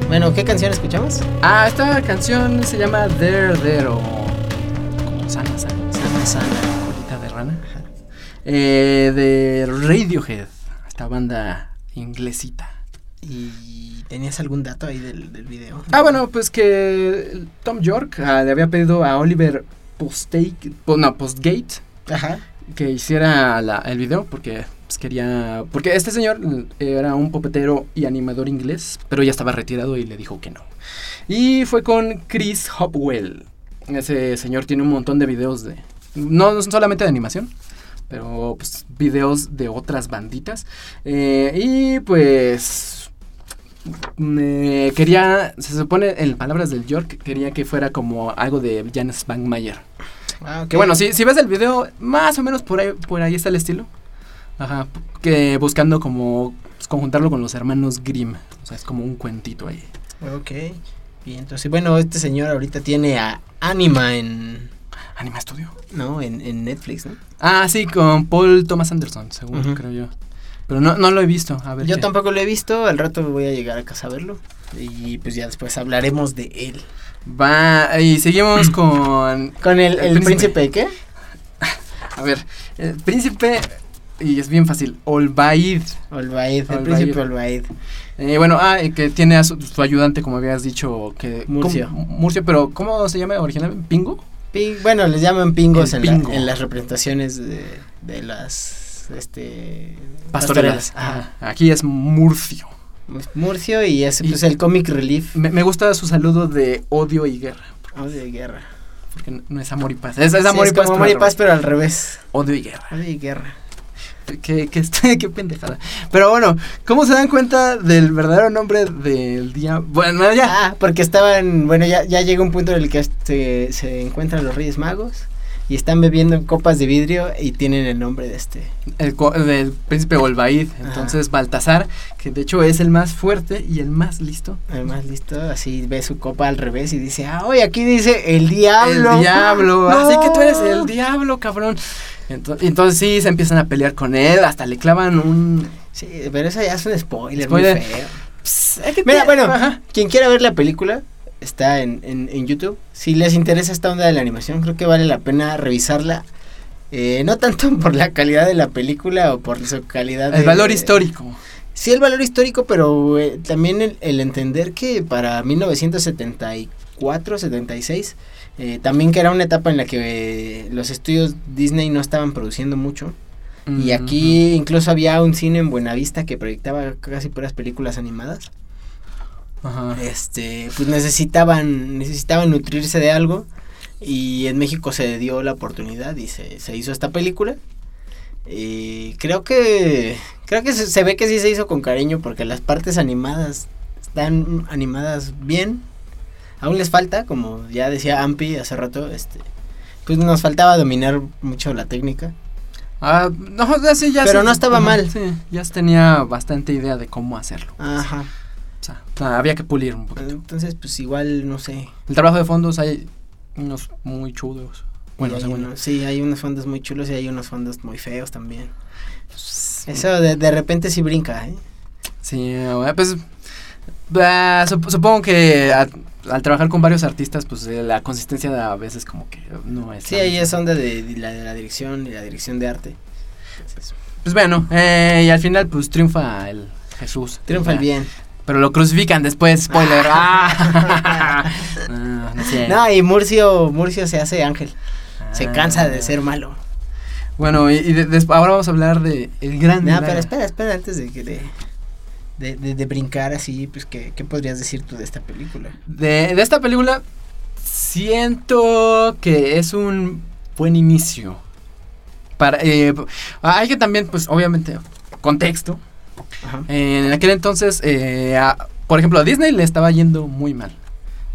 Bueno, ¿qué canción escuchamos? Ah, esta canción se llama There There o como sana sana, Sana Sana. colita de rana. Eh, de Radiohead, esta banda inglesita. ¿Y tenías algún dato ahí del, del video? Ah, bueno, pues que Tom York ah, le había pedido a Oliver Postgate, no, Postgate Ajá. que hiciera la- el video porque pues, quería porque este señor mm, era un popetero y animador inglés pero ya estaba retirado y le dijo que no. Y fue con Chris Hopwell. Ese señor tiene un montón de videos de no, no son solamente de animación pero pues videos de otras banditas. Eh, y pues quería se supone en palabras del York quería que fuera como algo de Jan Spangmayer Ah, que bueno, si, si ves el video, más o menos por ahí, por ahí está el estilo. Ajá, que buscando como pues, conjuntarlo con los hermanos Grimm. O sea, es como un cuentito ahí. Ok. Y entonces, bueno, este señor ahorita tiene a Anima en. Anima Studio. No, en, en Netflix, ¿no? Ah, sí, con Paul Thomas Anderson, según Ujú. creo yo. Pero no, no lo he visto. A ver. Yo qué- tampoco lo he visto, al rato voy a llegar a casa a verlo. Y pues ya después hablaremos de él. Va, y seguimos con. Con el, El el príncipe. príncipe, ¿qué? A ver, el príncipe. Y es bien fácil. Olbaid. Olbaid, el Olbaid. príncipe Olbaid. Eh, bueno, ah, y que tiene a su, su ayudante, como habías dicho, que Murcio. Murcio, pero ¿cómo se llama originalmente? ¿Pingo? Ping- bueno, les llaman pingos en, la- pingo. en las representaciones de, de las este Pastorelas. Ajá. Aquí es Murcio. Murcio y es Y- pues el comic relief Me, me gusta su saludo de odio y guerra. oh, de guerra. Porque no- no es amor y paz. Es, es Sí, amor y es paz. como amor y paz, pero al revés. Odio y guerra. Odio y guerra. Qué, qué, qué pendejada. Pero bueno, ¿cómo se dan cuenta del verdadero nombre del día? Bueno, ya. Ah, porque estaban, bueno, ya, ya llega un punto en el que se encuentran los Reyes Magos y están bebiendo en copas de vidrio y tienen el nombre de este. El, del príncipe Olbaid. Entonces, Baltasar, que de hecho es el más fuerte y el más listo. Además, listo, así ve su copa al revés y dice, ah, oye, aquí dice el diablo. El diablo. No. Así que tú eres el diablo, cabrón. Ento- entonces sí, se empiezan a pelear con él. Hasta le clavan un. Sí, pero eso ya es un spoiler, Spoiler. muy feo. Pss, Mira, bueno, Ajá. quien quiera ver la película está en, en, en YouTube. Si les interesa esta onda de la animación, creo que vale la pena revisarla. Eh, no tanto por la calidad de la película o por su calidad El de- valor histórico. Sí, el valor histórico, pero eh, también el, el entender que para 1974, 76, eh, también que era una etapa en la que eh, los estudios Disney no estaban produciendo mucho. Y aquí incluso había un cine en Buenavista que proyectaba casi puras películas animadas. Ajá. Este, pues necesitaban, necesitaban nutrirse de algo. Y en México se dio la oportunidad y se, se hizo esta película. Y creo que creo que se, se ve que sí se hizo con cariño porque las partes animadas están animadas bien. Aún les falta, como ya decía Ampi hace rato, este pues nos faltaba dominar mucho la técnica. Ah, no, sí, ya Pero sí, no estaba mal. Sí, ya tenía bastante idea de cómo hacerlo. Ajá. Sea, había que pulir un poquito. Entonces, pues igual, no sé. El trabajo de fondos hay unos muy chudos. Bueno, hay sí, hay unos fondos muy chulos y hay unos fondos muy feos también. Eso de, de repente sí brinca, ¿eh? Sí, bueno, pues sup- supongo que a- al trabajar con varios artistas, pues eh, la consistencia a veces como que no es. Sí, ahí es onda de, de la, de la dirección y la dirección de arte. Entonces, Pues bueno, eh, y al final pues triunfa el Jesús. triunfa el bien. Pero lo crucifican después, spoiler. Ah. No, no sé. No, y Murcio, Murcio se hace ángel. Se Ah. cansa de ser malo. Bueno, y, y de- des- ahora vamos a hablar de el gran. No, pero espera, espera, antes de que de, de, de- de brincar así, pues, ¿qué, ¿qué podrías decir tú de esta película? De, de esta película, siento que es un buen inicio. Para, eh, hay que también, pues, obviamente, contexto. Ajá. En aquel entonces, eh, a- por ejemplo, a Disney le estaba yendo muy mal.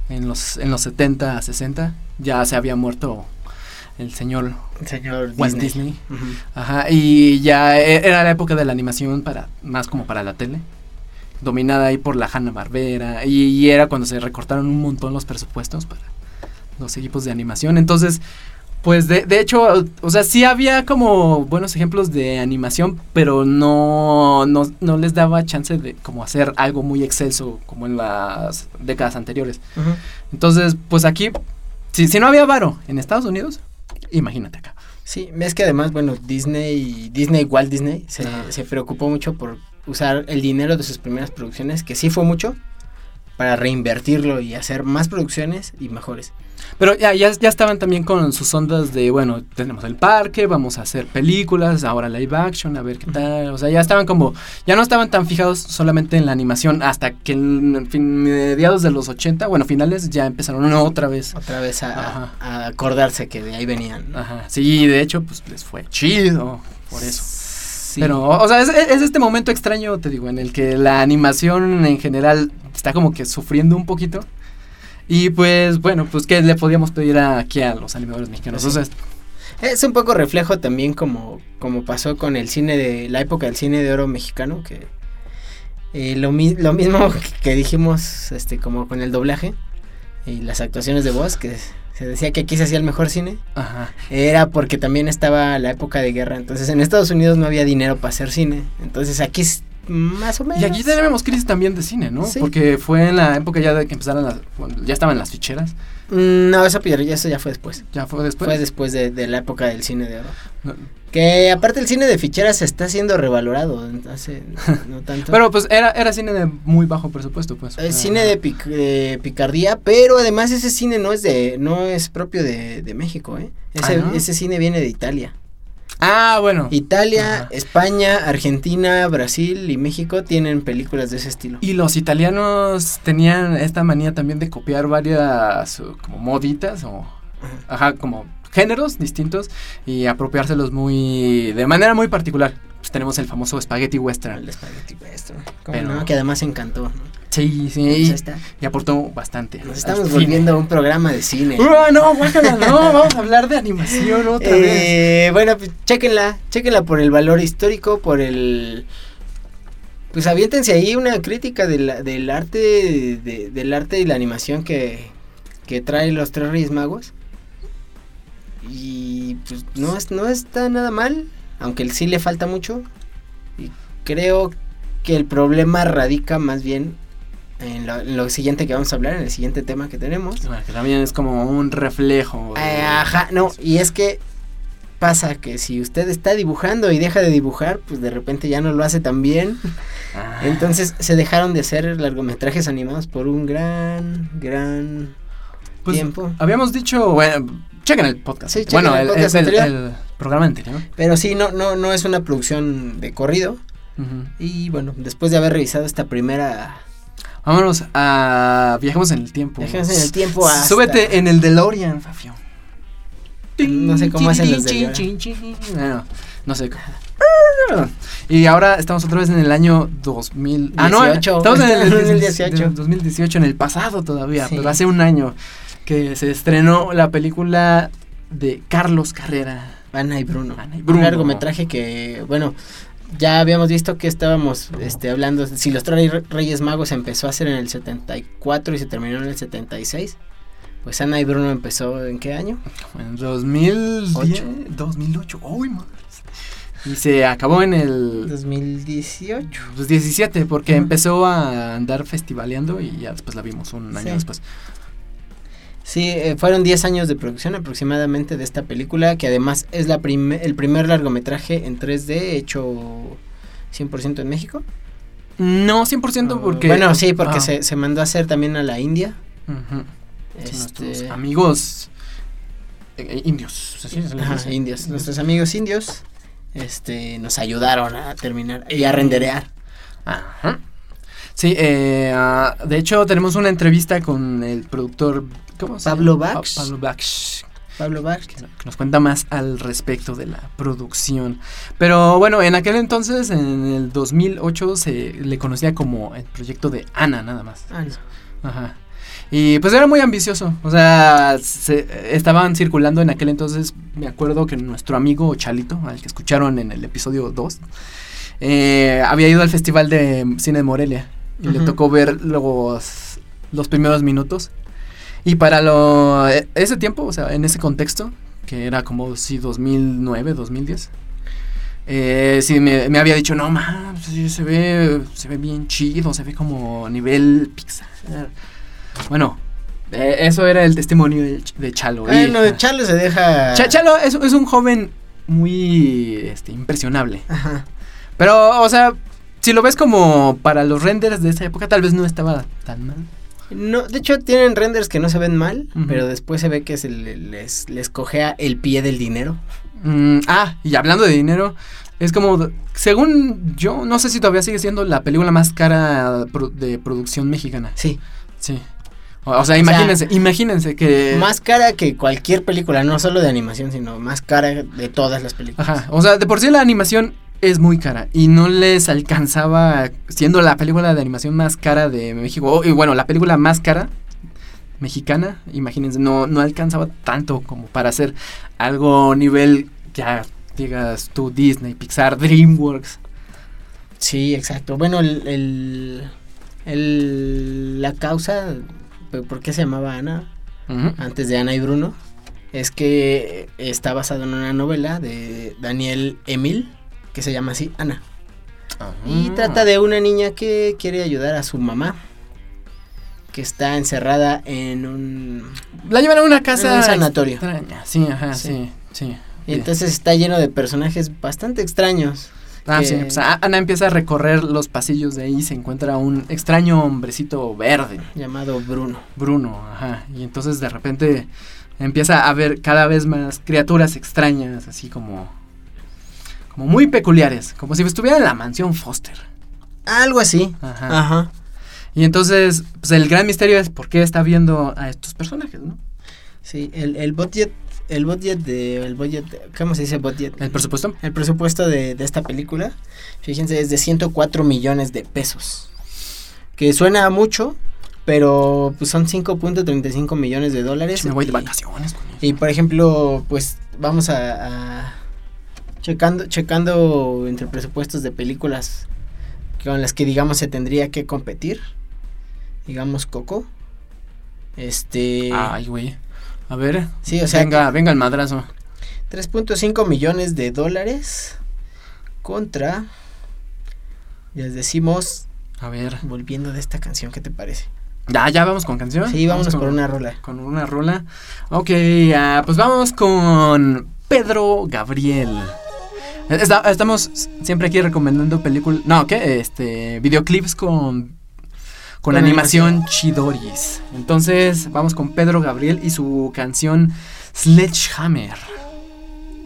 En los, en los 70, 60, ya se había muerto el señor Señor Walt Disney. Disney. Ujú. Ajá, y ya e- era la época de la animación para más como para la tele, dominada ahí por la Hanna Barbera y, y era cuando se recortaron un montón los presupuestos para los equipos de animación. Entonces, Pues de, de hecho, o sea, sí había como buenos ejemplos de animación, pero no, no, no les daba chance de como hacer algo muy excelso como en las décadas anteriores. Entonces, pues aquí, si, si no había varo en Estados Unidos, imagínate acá. Sí, es que además, bueno, Disney, Disney, Walt Disney, se, Ah. se preocupó mucho por usar el dinero de sus primeras producciones, que sí fue mucho, para reinvertirlo y hacer más producciones y mejores. Pero ya, ya, ya estaban también con sus ondas de, bueno, tenemos el parque, vamos a hacer películas, ahora live action, a ver qué tal. O sea, ya estaban como, ya no estaban tan fijados solamente en la animación hasta que en fin, mediados de los 80, bueno, finales, ya empezaron otra vez. Otra vez a, a acordarse que de ahí venían. Ajá, sí, de hecho, pues les fue chido por eso. Sí. Pero, o sea, es, es este momento extraño, te digo, en el que la animación en general está como que sufriendo un poquito. Y pues, bueno, pues, ¿qué le podíamos pedir a- aquí a los animadores mexicanos? O sea, Es un poco reflejo también como, como pasó con el cine de la época del cine de oro mexicano, que eh, lo, mi- lo mismo que dijimos este como con el doblaje y las actuaciones de voz, que se decía que aquí se hacía el mejor cine, ajá. era porque también estaba la época de guerra, entonces en Estados Unidos no había dinero para hacer cine, entonces aquí más o menos. Y aquí tenemos crisis también de cine, ¿no? Sí. Porque fue en la época ya de que empezaron las, bueno, ya estaban las ficheras, Mm, No, eso, ya- eso ya fue después. ya fue después. Fue después de, de la época del cine de oro. No, Que aparte el cine de ficheras está siendo revalorado, hace no tanto. Pero pues era, era cine de muy bajo presupuesto, pues. Es Ah, cine de, pic- de picardía, pero además ese cine no es de no es propio de, de México, ¿eh? Ese, Ah, ¿no? ese cine viene de Italia. Ah, bueno. Italia, Ajá. España, Argentina, Brasil y México tienen películas de ese estilo. Y los italianos tenían esta manía también de copiar varias uh, como moditas o ajá, como géneros distintos y apropiárselos muy de manera muy particular. Pues tenemos el famoso spaghetti western. El Spaghetti Western, ¿cómo Pero- no? Que además encantó. ¿no? Sí, sí, Pues y, ahí está. y aportó bastante. Nos estamos volviendo a un programa de cine. ¡Ah, no, guácala, no, vamos a hablar de animación otra vez. Eh, bueno, pues chéquenla, chéquenla por el valor histórico, por el... Pues aviéntense ahí una crítica de la- del arte de- del arte y la animación que, que trae los tres Reyes Magos. Y pues no, es, no está nada mal, aunque sí le falta mucho. Y creo que el problema radica más bien en lo, en lo siguiente que vamos a hablar, en el siguiente tema que tenemos. Bueno, que también es como un reflejo. Eh, Ajá, no, y es que pasa que si usted está dibujando y deja de dibujar, pues de repente ya no lo hace tan bien. Ah. Entonces se dejaron de hacer largometrajes animados por un gran, gran Pues, tiempo. Habíamos dicho, bueno, chequen el podcast. Sí, bueno, el el, podcast el- el programa anterior. Pero sí, no, no, no es una producción de corrido. Y bueno, después de haber revisado esta primera... Vámonos a. Viajemos en el tiempo. Viajemos en el tiempo hasta- Súbete en el DeLorean, Fafio. No sé cómo hacen los DeLorean. chin. Bueno, no sé. Y ahora estamos otra vez en el año 2000. Ah, no, 18. estamos en el 2018. 2018. 2018, en el pasado todavía, Sí. pero hace un año que se estrenó la película de Carlos Carrera. Ana y Bruno. Ana y Un Bruno. largometraje que, bueno, ya habíamos visto que estábamos este, hablando, si los Tres Reyes Magos se empezó a hacer en el 74 y se terminó en el 76, pues Ana y Bruno empezó en qué año? En 2010, Ocho. 2008. Uy, madre. Y se acabó en el 2018. Pues 17, porque Ujú. empezó a andar festivaleando y ya después la vimos un año Sí. después. Sí, eh, fueron 10 años de producción aproximadamente de esta película, que además es la prime- el primer largometraje en 3D hecho 100% en México. No 100% porque... Bueno, sí, porque Ah, se, se mandó a hacer también a la India. ujú. Sí, Este, Nuestros amigos eh, eh, indios. ¿sí? ¿Se les Ajá, indios. Nuestros amigos indios este, nos ayudaron a terminar y a renderear. Ajá. Sí, eh, ah, de hecho tenemos una entrevista con el productor... ¿Cómo se Pablo llama? Bax. Pa- Pablo Bax. Pablo Bach. que nos cuenta más al respecto de la producción. Pero bueno, en aquel entonces, en el 2008, se le conocía como el proyecto de Ana, nada más. No. Ajá. Y pues era muy ambicioso. O sea, se- estaban circulando en aquel entonces. Me acuerdo que nuestro amigo Chalito, al que escucharon en el episodio 2, eh, había ido al Festival de Cine de Morelia. Y le tocó ver los, los primeros minutos. Y para lo, e- ese tiempo, o sea, en ese contexto, que era como si 2009, 2010. Eh, sí, me, me había dicho, no, man, sí, se ve, se ve bien chido, se ve como nivel Pixar. Bueno, eh, eso era el testimonio de, Ch- de Chalo. y- Bueno, Chalo se deja. Cha- Chalo es, es un joven muy este, impresionable. Ajá. Pero, o sea, si lo ves como para los renders de esa época, tal vez no estaba tan mal. No, de hecho tienen renders que no se ven mal, pero después se ve que se le- les, les cojea el pie del dinero. Mm, ah, y hablando de dinero, es como, según yo, no sé si todavía sigue siendo la película más cara de producción mexicana. Sí. Sí. O, o sea, imagínense, imagínense que... Más cara que cualquier película, no solo de animación, sino más cara de todas las películas. Ajá, o sea, de por sí la animación es muy cara y no les alcanzaba, siendo la película de animación más cara de México, y bueno, la película más cara mexicana, imagínense, no, no alcanzaba tanto como para hacer algo nivel, ya digas tú, Disney, Pixar, DreamWorks. Sí, exacto. Bueno, el, el, el- la causa, ¿por qué se llamaba Ana? Antes de Ana y Bruno, es que está basado en una novela de Daniel Emil, que se llama así, Ana. Y Ah. trata de una niña que quiere ayudar a su mamá, que está encerrada en un... La llevan a una casa En un sanatorio. extraña. Sí, ajá, Sí. sí, sí. Y entonces está lleno de personajes bastante extraños. Ah, que- sí. Ana empieza a recorrer los pasillos de ahí y se encuentra un extraño hombrecito verde. Llamado Bruno. Bruno, ajá. Y entonces de repente empieza a ver cada vez más criaturas extrañas, así como. Como muy peculiares. Como si estuviera en la mansión Foster. Algo así. Ajá. Ajá. Y entonces, pues el gran misterio es por qué está viendo a estos personajes, ¿no? Sí, el, el budget, el budget de, el budget, ¿cómo se dice budget? El presupuesto. El presupuesto de, de esta película, fíjense, es de 104 millones de pesos. Que suena mucho, pero pues son 5.35 millones de dólares. Me voy de y- vacaciones con eso. Y por ejemplo, pues vamos a, a- checando, checando entre presupuestos de películas con las que digamos se tendría que competir. Digamos Coco. Este Ay, güey. A ver. Sí, o sea, venga, venga el madrazo. 3.5 millones de dólares contra les decimos A ver. volviendo de esta canción, ¿qué te parece? Ya, ya vamos con canción. Sí, vámonos Vamos por con- una rola. Con una rola. Ok, ah, pues vamos con Pedro Gabriel. Está- estamos siempre aquí recomendando películas. No, ¿qué? Este. Videoclips con. Con, Con animación chidoris. Entonces, vamos con Pedro Gabriel y su canción Sledgehammer.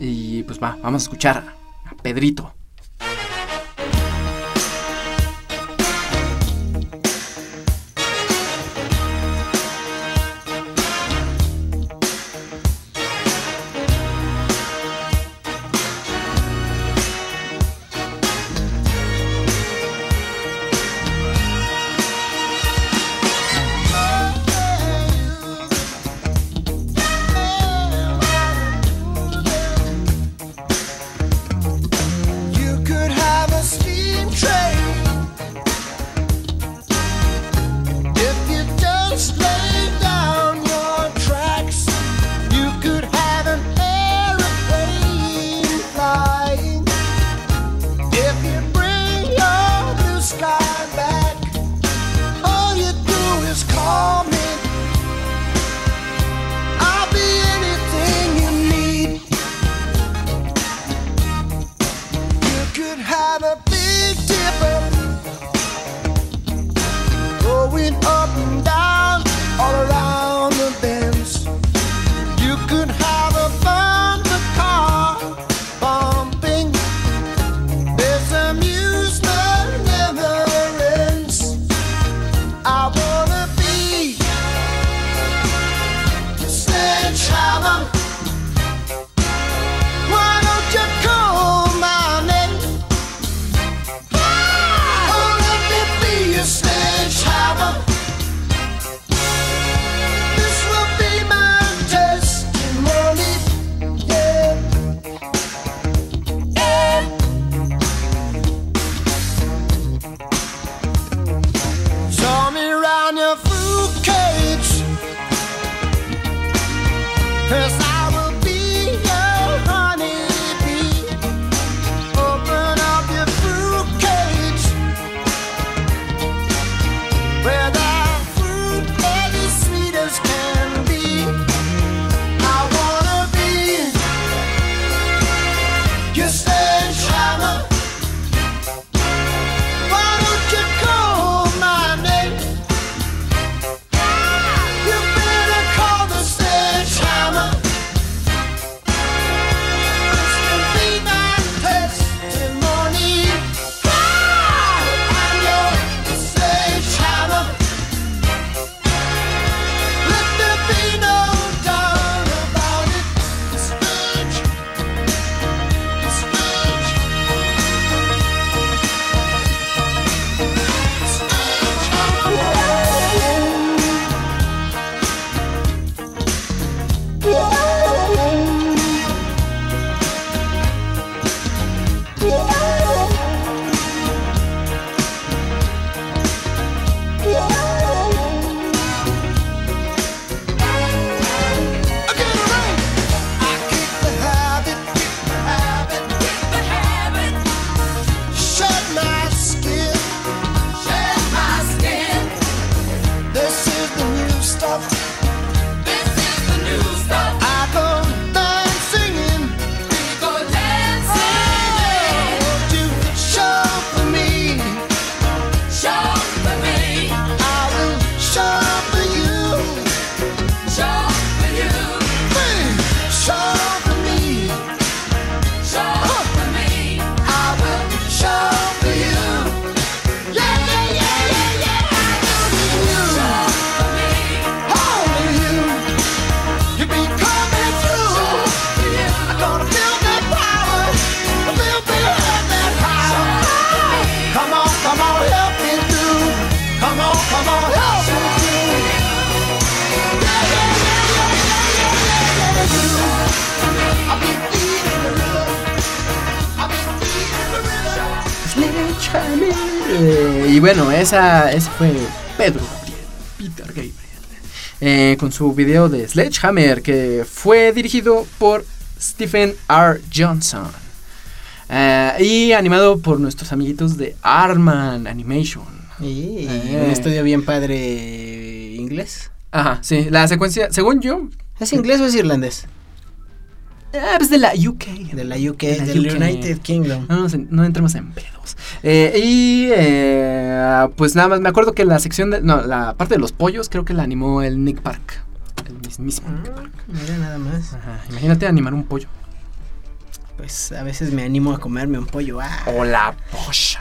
Y pues va, vamos a escuchar a Pedrito. Could have a big dipper going up and fue Pedro Gabriel, Peter Gabriel. eh, con su video de Sledgehammer, que fue dirigido por Stephen R. Johnson. eh, y animado por nuestros amiguitos de Arman Animation. Y Eh. un estudio bien padre inglés. Ajá, sí, la secuencia, según yo, ¿Es inglés o es irlandés? Eh, es de la UK. De la UK, De la del UK. United Kingdom. No, en- no entremos en pedos. Eh, y eh, pues nada más, me acuerdo que la sección de. No, la parte de los pollos creo que la animó el Nick Park. El mismísimo Nick Park. Ah, mira nada más. Ajá, imagínate animar un pollo. Pues a veces me animo a comerme un pollo. Ah, O la polla.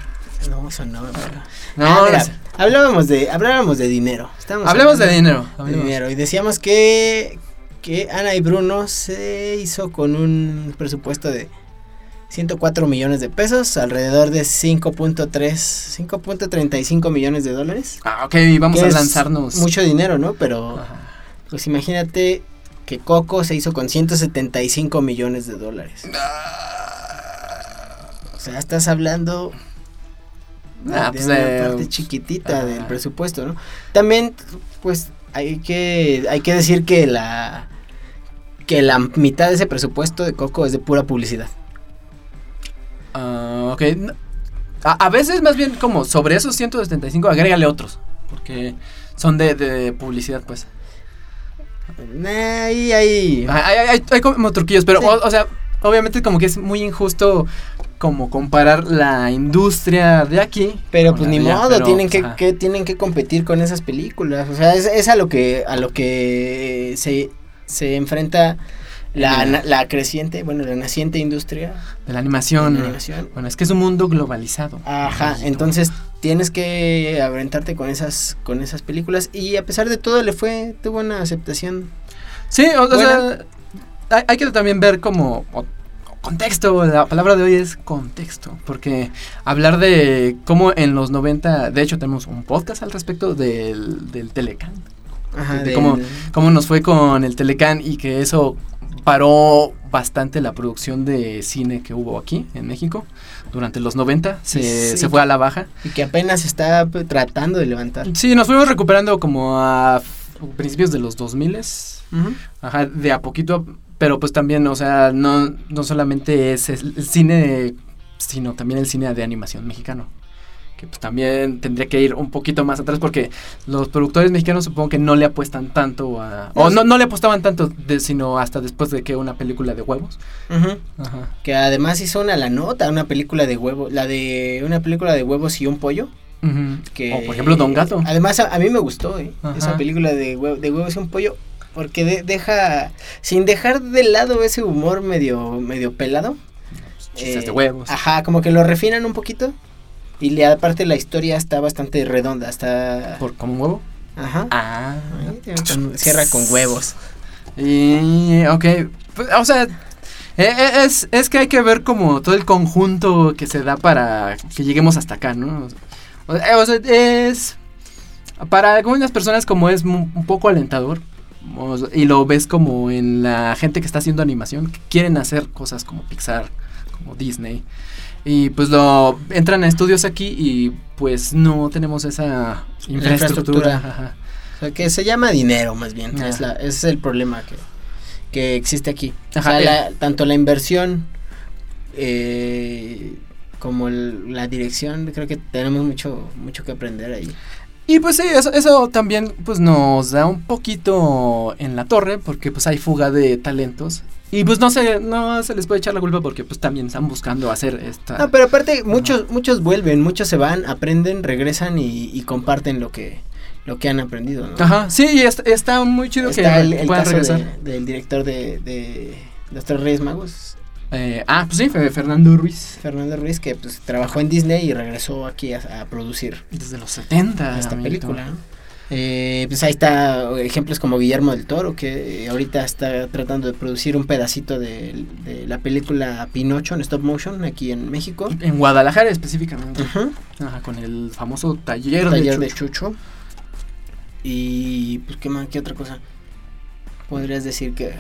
no, eso no. pero- No, Ah, mira, no hablábamos de, hablábamos de dinero. Estábamos de dinero. de hablemos. dinero. Y decíamos que, que Ana y Bruno se hizo con un presupuesto de 104 millones de pesos, alrededor de 5.3, 5.35 millones de dólares. Ah, ok, vamos a lanzarnos. Mucho dinero, ¿no? Pero Ajá. pues imagínate que Coco se hizo con 175 millones de dólares. O sea, estás hablando Ah, de pues, una eh, parte chiquitita del presupuesto, ¿no? También, pues, hay que, hay que decir que la que la mitad de ese presupuesto de Coco es de pura publicidad. Ah, ok. A, a veces, más bien, como sobre esos 175, agrégale otros. Porque son de, de publicidad, pues. Ahí, ahí. Hay, hay, hay- hay como truquillos, pero, Sí. o, o sea, obviamente como que es muy injusto como comparar la industria de aquí. Pero pues ni allá, modo, pero, tienen que, que tienen que competir con esas películas. O sea, es, es a lo que a lo que se, se enfrenta la, creciente, bueno, la naciente industria De la animación. de la animación. Bueno, es que es un mundo globalizado. Ajá, entonces tienes que aventarte con esas con esas películas y a pesar de todo le fue tuvo una aceptación. Sí, o, sea, hay, hay que también ver como o- contexto, la palabra de hoy es contexto, porque hablar de cómo en los 90, de hecho tenemos un podcast al respecto del, del Telecán, Ajá, De del- cómo- cómo nos fue con el Telecán y que eso paró bastante la producción de cine que hubo aquí en México durante los 90, se, Sí. se fue a la baja. y que apenas está tratando de levantar. Sí, nos fuimos recuperando como a principios de los 2000 Ujú. Ajá, de a poquito, pero pues también, o sea, no, no solamente es el cine, sino también el cine de animación mexicano. Que pues también tendría que ir un poquito más atrás porque los productores mexicanos supongo que no le apuestan tanto a... O no, no le apostaban tanto, de- sino hasta después de que una película de huevos. Ajá. Que además hizo una la nota, una película de huevo, la de una película de huevos y un pollo. Que, O por ejemplo Don Gato. Además, a, a mí me gustó eh, esa película de, hue- de huevos y un pollo. Porque de- deja, sin dejar de lado ese humor medio, medio pelado. Chistes eh, de huevos. Ajá, como que lo refinan un poquito. Y le, aparte la historia está bastante redonda, está... ¿Por, ¿Como huevo? Ajá. Ah. Con- cierra con huevos. Y, ok, pues, o sea, eh, eh, es, es que hay que ver como todo el conjunto que se da para que lleguemos hasta acá, ¿no? O, sea, es, para algunas personas como es un poco alentador, y lo ves como en la gente que está haciendo animación, que quieren hacer cosas como Pixar, como Disney. Y pues lo entran a estudios aquí y pues no tenemos esa infraestructura. infraestructura. ajá. O sea, que se llama dinero más bien. Es la, ese es el problema que, que existe aquí. Ajá, o sea, la- tanto la inversión eh, como el- la dirección, creo que tenemos mucho, mucho que aprender ahí. Y pues sí, eso, eso también pues nos da un poquito en la torre porque pues hay fuga de talentos y pues no se, no se les puede echar la culpa porque pues también están buscando hacer esta... No, pero aparte, muchos, muchos vuelven, muchos se van, aprenden, regresan y, y comparten lo que, lo que han aprendido. ¿no? Ajá, sí, y está, está muy chido Está que el, el puedan caso regresar. de- del director de, de Los Tres Reyes Magos, Eh, ah, pues sí, Fe- Fernando Ruiz. Fernando Ruiz, que pues trabajó en Disney y regresó aquí a, a producir Desde los 70. esta amiguito. película. ¿no? Eh, pues ahí está ejemplos como Guillermo del Toro, que eh, ahorita está tratando de producir un pedacito de, de la película Pinocho en stop motion aquí en México. En Guadalajara específicamente. Ajá, con el famoso taller, taller de de Chucho. Chucho. Y pues qué más, qué otra cosa podrías decir que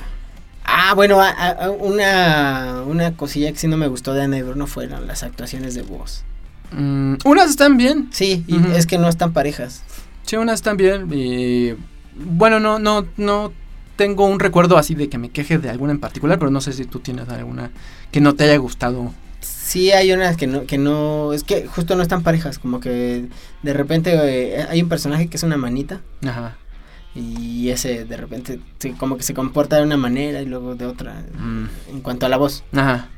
Ah, bueno, a- a- a una una cosilla que sí no me gustó de Ana Bruno fueron las actuaciones de voz. Mm, unas están bien. Sí, y es que no están parejas. Sí, unas bien. Y bueno, no, no, no tengo un recuerdo así de que me queje de alguna en particular, pero no sé si tú tienes alguna que no te haya gustado. Sí, hay unas que no, que no, es que justo no están parejas, como que de repente eh, hay un personaje que es una manita Ajá. y ese de repente como que se comporta de una manera y luego de otra Mm, en cuanto a la voz. Ajá.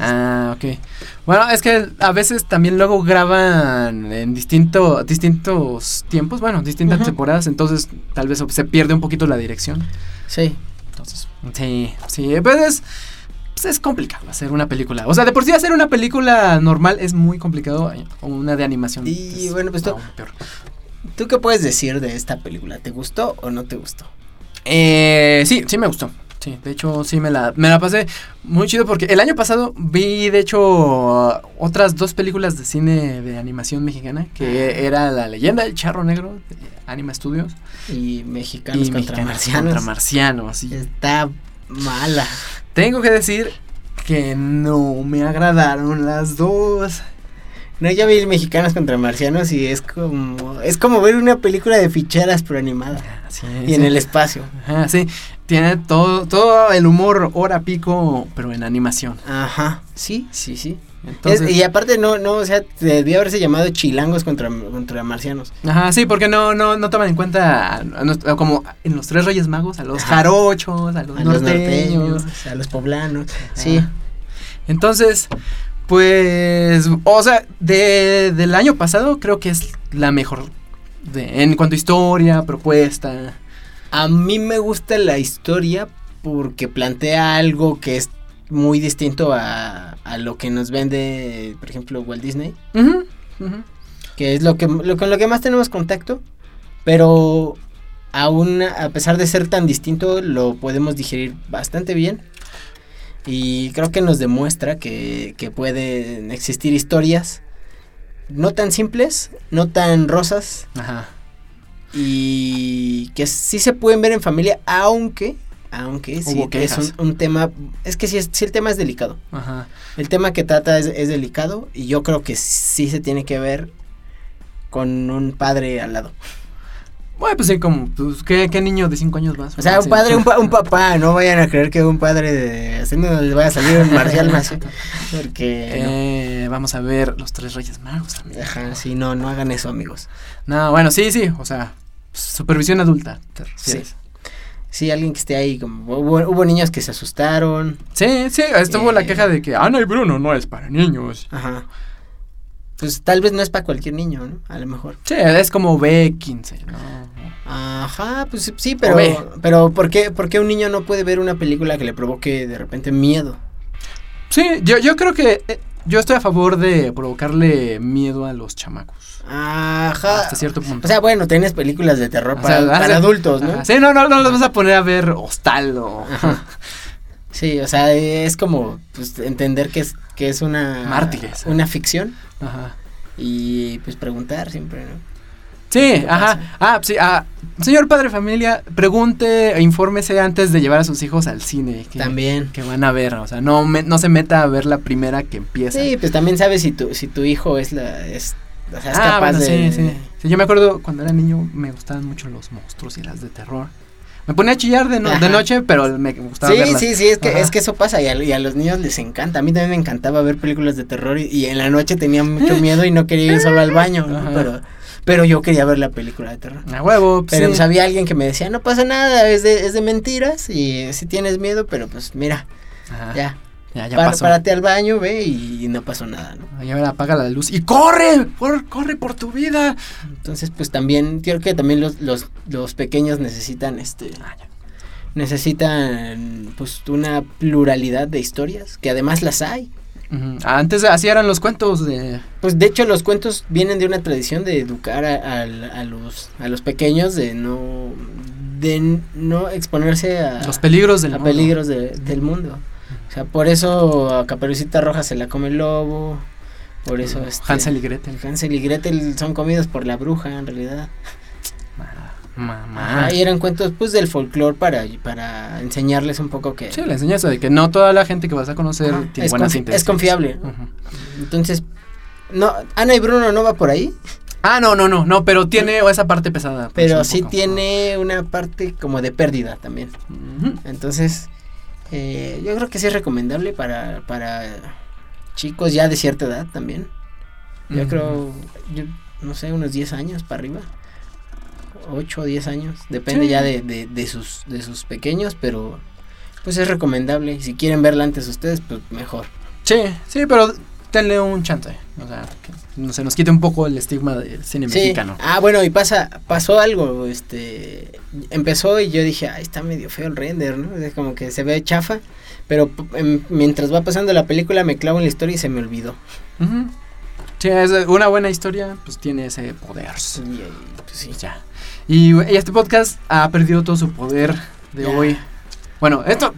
Ah, ok. Bueno, es que a veces también luego graban en distinto, distintos tiempos, bueno, distintas temporadas, entonces tal vez se pierde un poquito la dirección. Sí. Entonces, sí, sí, pues es, pues es complicado hacer una película. O sea, de por sí hacer una película normal es muy complicado, o una de animación. Y bueno, pues tú- peor. ¿Tú qué puedes decir de esta película? ¿Te gustó o no te gustó? Eh, sí, sí me gustó. Sí, de hecho sí me la, me la pasé muy chido porque el año pasado vi de hecho otras dos películas de cine de animación mexicana que era La leyenda del charro negro de Anima Studios Y mexicanos y contra Mexicanos marcianos. contra marcianos. y Está mala. Tengo que decir que no me agradaron las dos. No, ya vi mexicanos contra marcianos y es como es como ver una película de ficheras pero animada Sí, y en sí. el espacio. Ajá, sí, tiene todo, todo el humor hora pico, pero en animación. Ajá. Sí, sí, sí. Entonces, Es- y aparte no no, o sea, debió haberse llamado chilangos contra contra marcianos. Ajá, sí, porque no, no, no toman en cuenta a- a nos- a como en los tres Reyes Magos, a los Ajá. jarochos, a los los norteños. norteños, a los poblanos. Sí. Entonces, pues, o sea, de, del año pasado creo que es la mejor de, en cuanto a historia, propuesta. A mí me gusta la historia porque plantea algo que es muy distinto a, a lo que nos vende, por ejemplo, Walt Disney, que es lo que lo, con lo que más tenemos contacto, pero aún a pesar de ser tan distinto lo podemos digerir bastante bien. Y creo que nos demuestra que, que pueden existir historias no tan simples, no tan rosas, Ajá. Y que sí se pueden ver en familia, aunque, aunque sí es un, un tema, es que sí, sí el tema es delicado. Ajá. El tema que trata es, es delicado y yo creo que sí se tiene que ver con un padre al lado. Bueno, pues sí, como, pues, ¿qué, qué niño de 5 años más? O sea, un padre, un, pa- un papá, no vayan a creer que un padre de... Así no les vaya a salir un marcial más. Porque... Eh, vamos a ver los tres Reyes Magos. amigo. no. Ajá, sí, no, no hagan eso, amigos. No, bueno, sí, sí, o sea, supervisión adulta. refieres. Sí, alguien que esté ahí, como hubo, hubo niños que se asustaron. Sí, sí, estuvo la Eh. queja de que Ana y Bruno no es para niños. Ajá. Pues tal vez no es para cualquier niño, ¿no? A lo mejor. Sí, es como B15, ¿no? Ajá, pues sí, pero, pero ¿por qué, ¿por qué un niño no puede ver una película que le provoque de repente miedo? Sí, yo, yo creo que eh, yo estoy a favor de provocarle miedo a los chamacos. Ajá. Hasta cierto punto. O sea, bueno, tienes películas de terror O para, sea, para hace- adultos, ¿no? Ajá, Sí, no, no, no los vas a poner a ver hostal o... Ajá. Sí, o sea, es como pues, entender que es, que es una... Mártires. Una ficción Ajá. y pues preguntar siempre, ¿no? Sí, ¿Qué ajá. Ah, sí, ah, señor padre familia, pregunte e infórmese antes de llevar a sus hijos al cine. Que, También. Que van a ver, o sea, no, me- no se meta a ver la primera que empieza. Sí, pues también sabes si tu, si tu hijo es la... Es, o sea, es ah, capaz bueno, de... sí, sí. Sí, yo me acuerdo cuando era niño me gustaban mucho los monstruos y las de terror. Me ponía a chillar de, no- de noche, pero me gustaba Sí, verlas. sí, sí, es que, Ajá. es que eso pasa y a, y a los niños les encanta. A mí también me encantaba ver películas de terror y, y en la noche tenía mucho miedo y no quería ir solo al baño, ¿no? Pero, pero yo quería ver la película de terror. A huevo, Pero sí. pues había alguien que me decía, no pasa nada, es de, es de mentiras y si tienes miedo, pero pues mira, Ajá, ya, ya, ya para- pasó. párate al baño, ve y, no pasó nada, ¿no? Y ahora apaga la luz y corre, por- corre por tu vida. Entonces pues también, creo que también los, los, los pequeños necesitan este... Ah. Necesitan pues una pluralidad de historias, que además las hay. Antes así eran los cuentos de... Pues de hecho los cuentos vienen de una tradición de educar a, al- a los, a los pequeños de no, de no exponerse a, Los peligros del a mundo. peligros de- del mundo. O sea, por eso a Caperucita Roja se la come el lobo, por eso este, Hansel y Gretel. Hansel y Gretel son comidos por la bruja en realidad. Mamá. Ajá, y eran cuentos pues del folclore para, para enseñarles un poco que Sí, la enseñanza de que no toda la gente que vas a conocer Ajá, tiene buenas intenciones. es confiable. Entonces, No, Ana y Bruno no va por ahí, Ah, no, no, no, no, pero tiene esa parte pesada. pues, pero sí poco. tiene una parte como de pérdida también. Entonces, eh, yo creo que sí es recomendable para, para chicos ya de cierta edad también. Yo creo, yo, no sé, unos 10 años para arriba. 8 o 10 años. Depende Sí. ya de, de, de sus, de sus pequeños, pero pues es recomendable. Si quieren verla antes ustedes, pues mejor. Sí, sí, pero tenle un chance. O sea, que no se nos quite un poco el estigma del cine Sí. mexicano. Ah, bueno, y pasa, pasó algo, este, empezó y yo dije, ay, está medio feo el render, ¿no? Es como que se ve chafa, pero em, mientras va pasando la película me clavo en la historia y se me olvidó. Sí, es una buena historia, pues tiene ese poder. Y, y, pues, sí. Ya. Y, y este podcast ha perdido todo su poder de hoy. Bueno, esto.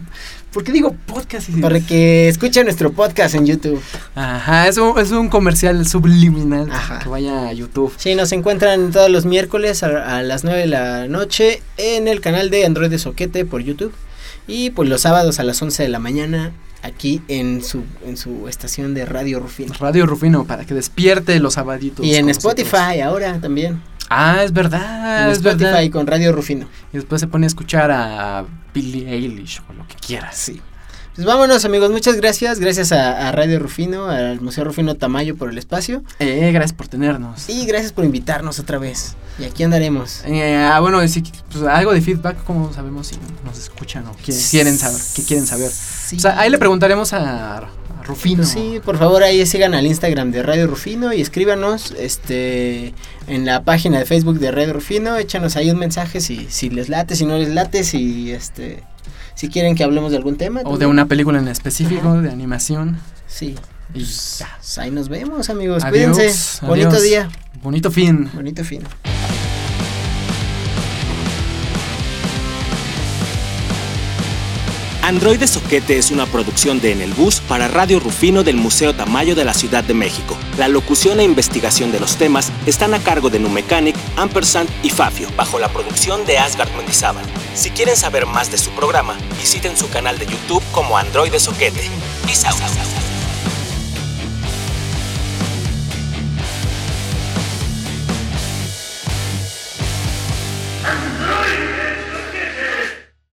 ¿Por qué digo podcast? Para que escuchen nuestro podcast en YouTube. Ajá, es un, es un comercial subliminal. Ajá. Que vaya a YouTube. Sí, nos encuentran todos los miércoles a, a las 9 de la noche en el canal de Android de Soquete por YouTube. Y pues los sábados a las 11 de la mañana aquí en su, en su estación de Radio Rufino. Radio Rufino, para que despierte los sabaditos. Y en Spotify nosotros. ahora también. Ah, es verdad. en es Spotify verdad. con Radio Rufino. Y después se pone a escuchar a Billie Eilish o lo que quieras. Sí. Pues vámonos amigos, muchas gracias. Gracias a, a Radio Rufino, al Museo Rufino Tamayo por el espacio. Eh, gracias por tenernos. Y gracias por invitarnos otra vez. Y aquí andaremos. Eh, ah, bueno, si, pues, algo de feedback, ¿cómo sabemos si nos escuchan o qué quieren saber? ¿Qué quieren saber? Sí. O sea, ahí le preguntaremos a Rufino. Sí, por favor ahí sigan al Instagram de Radio Rufino y escríbanos este en la página de Facebook de Radio Rufino, échanos ahí un mensaje si, si les late, si no les late, si este si quieren que hablemos de algún tema. O de una película en específico, de animación. Sí. Y Pues, ya. ahí nos vemos, amigos. Adiós, Cuídense. Bonito adiós. día. Bonito fin. Bonito fin. Androide Soquete es una producción de En el Bus para Radio Rufino del Museo Tamayo de la Ciudad de México. La locución e investigación de los temas están a cargo de Numecanic, Ampersand y Fafio, bajo la producción de Asgard Mendizábal. Si quieren saber más de su programa, visiten su canal de YouTube como Androide Soquete.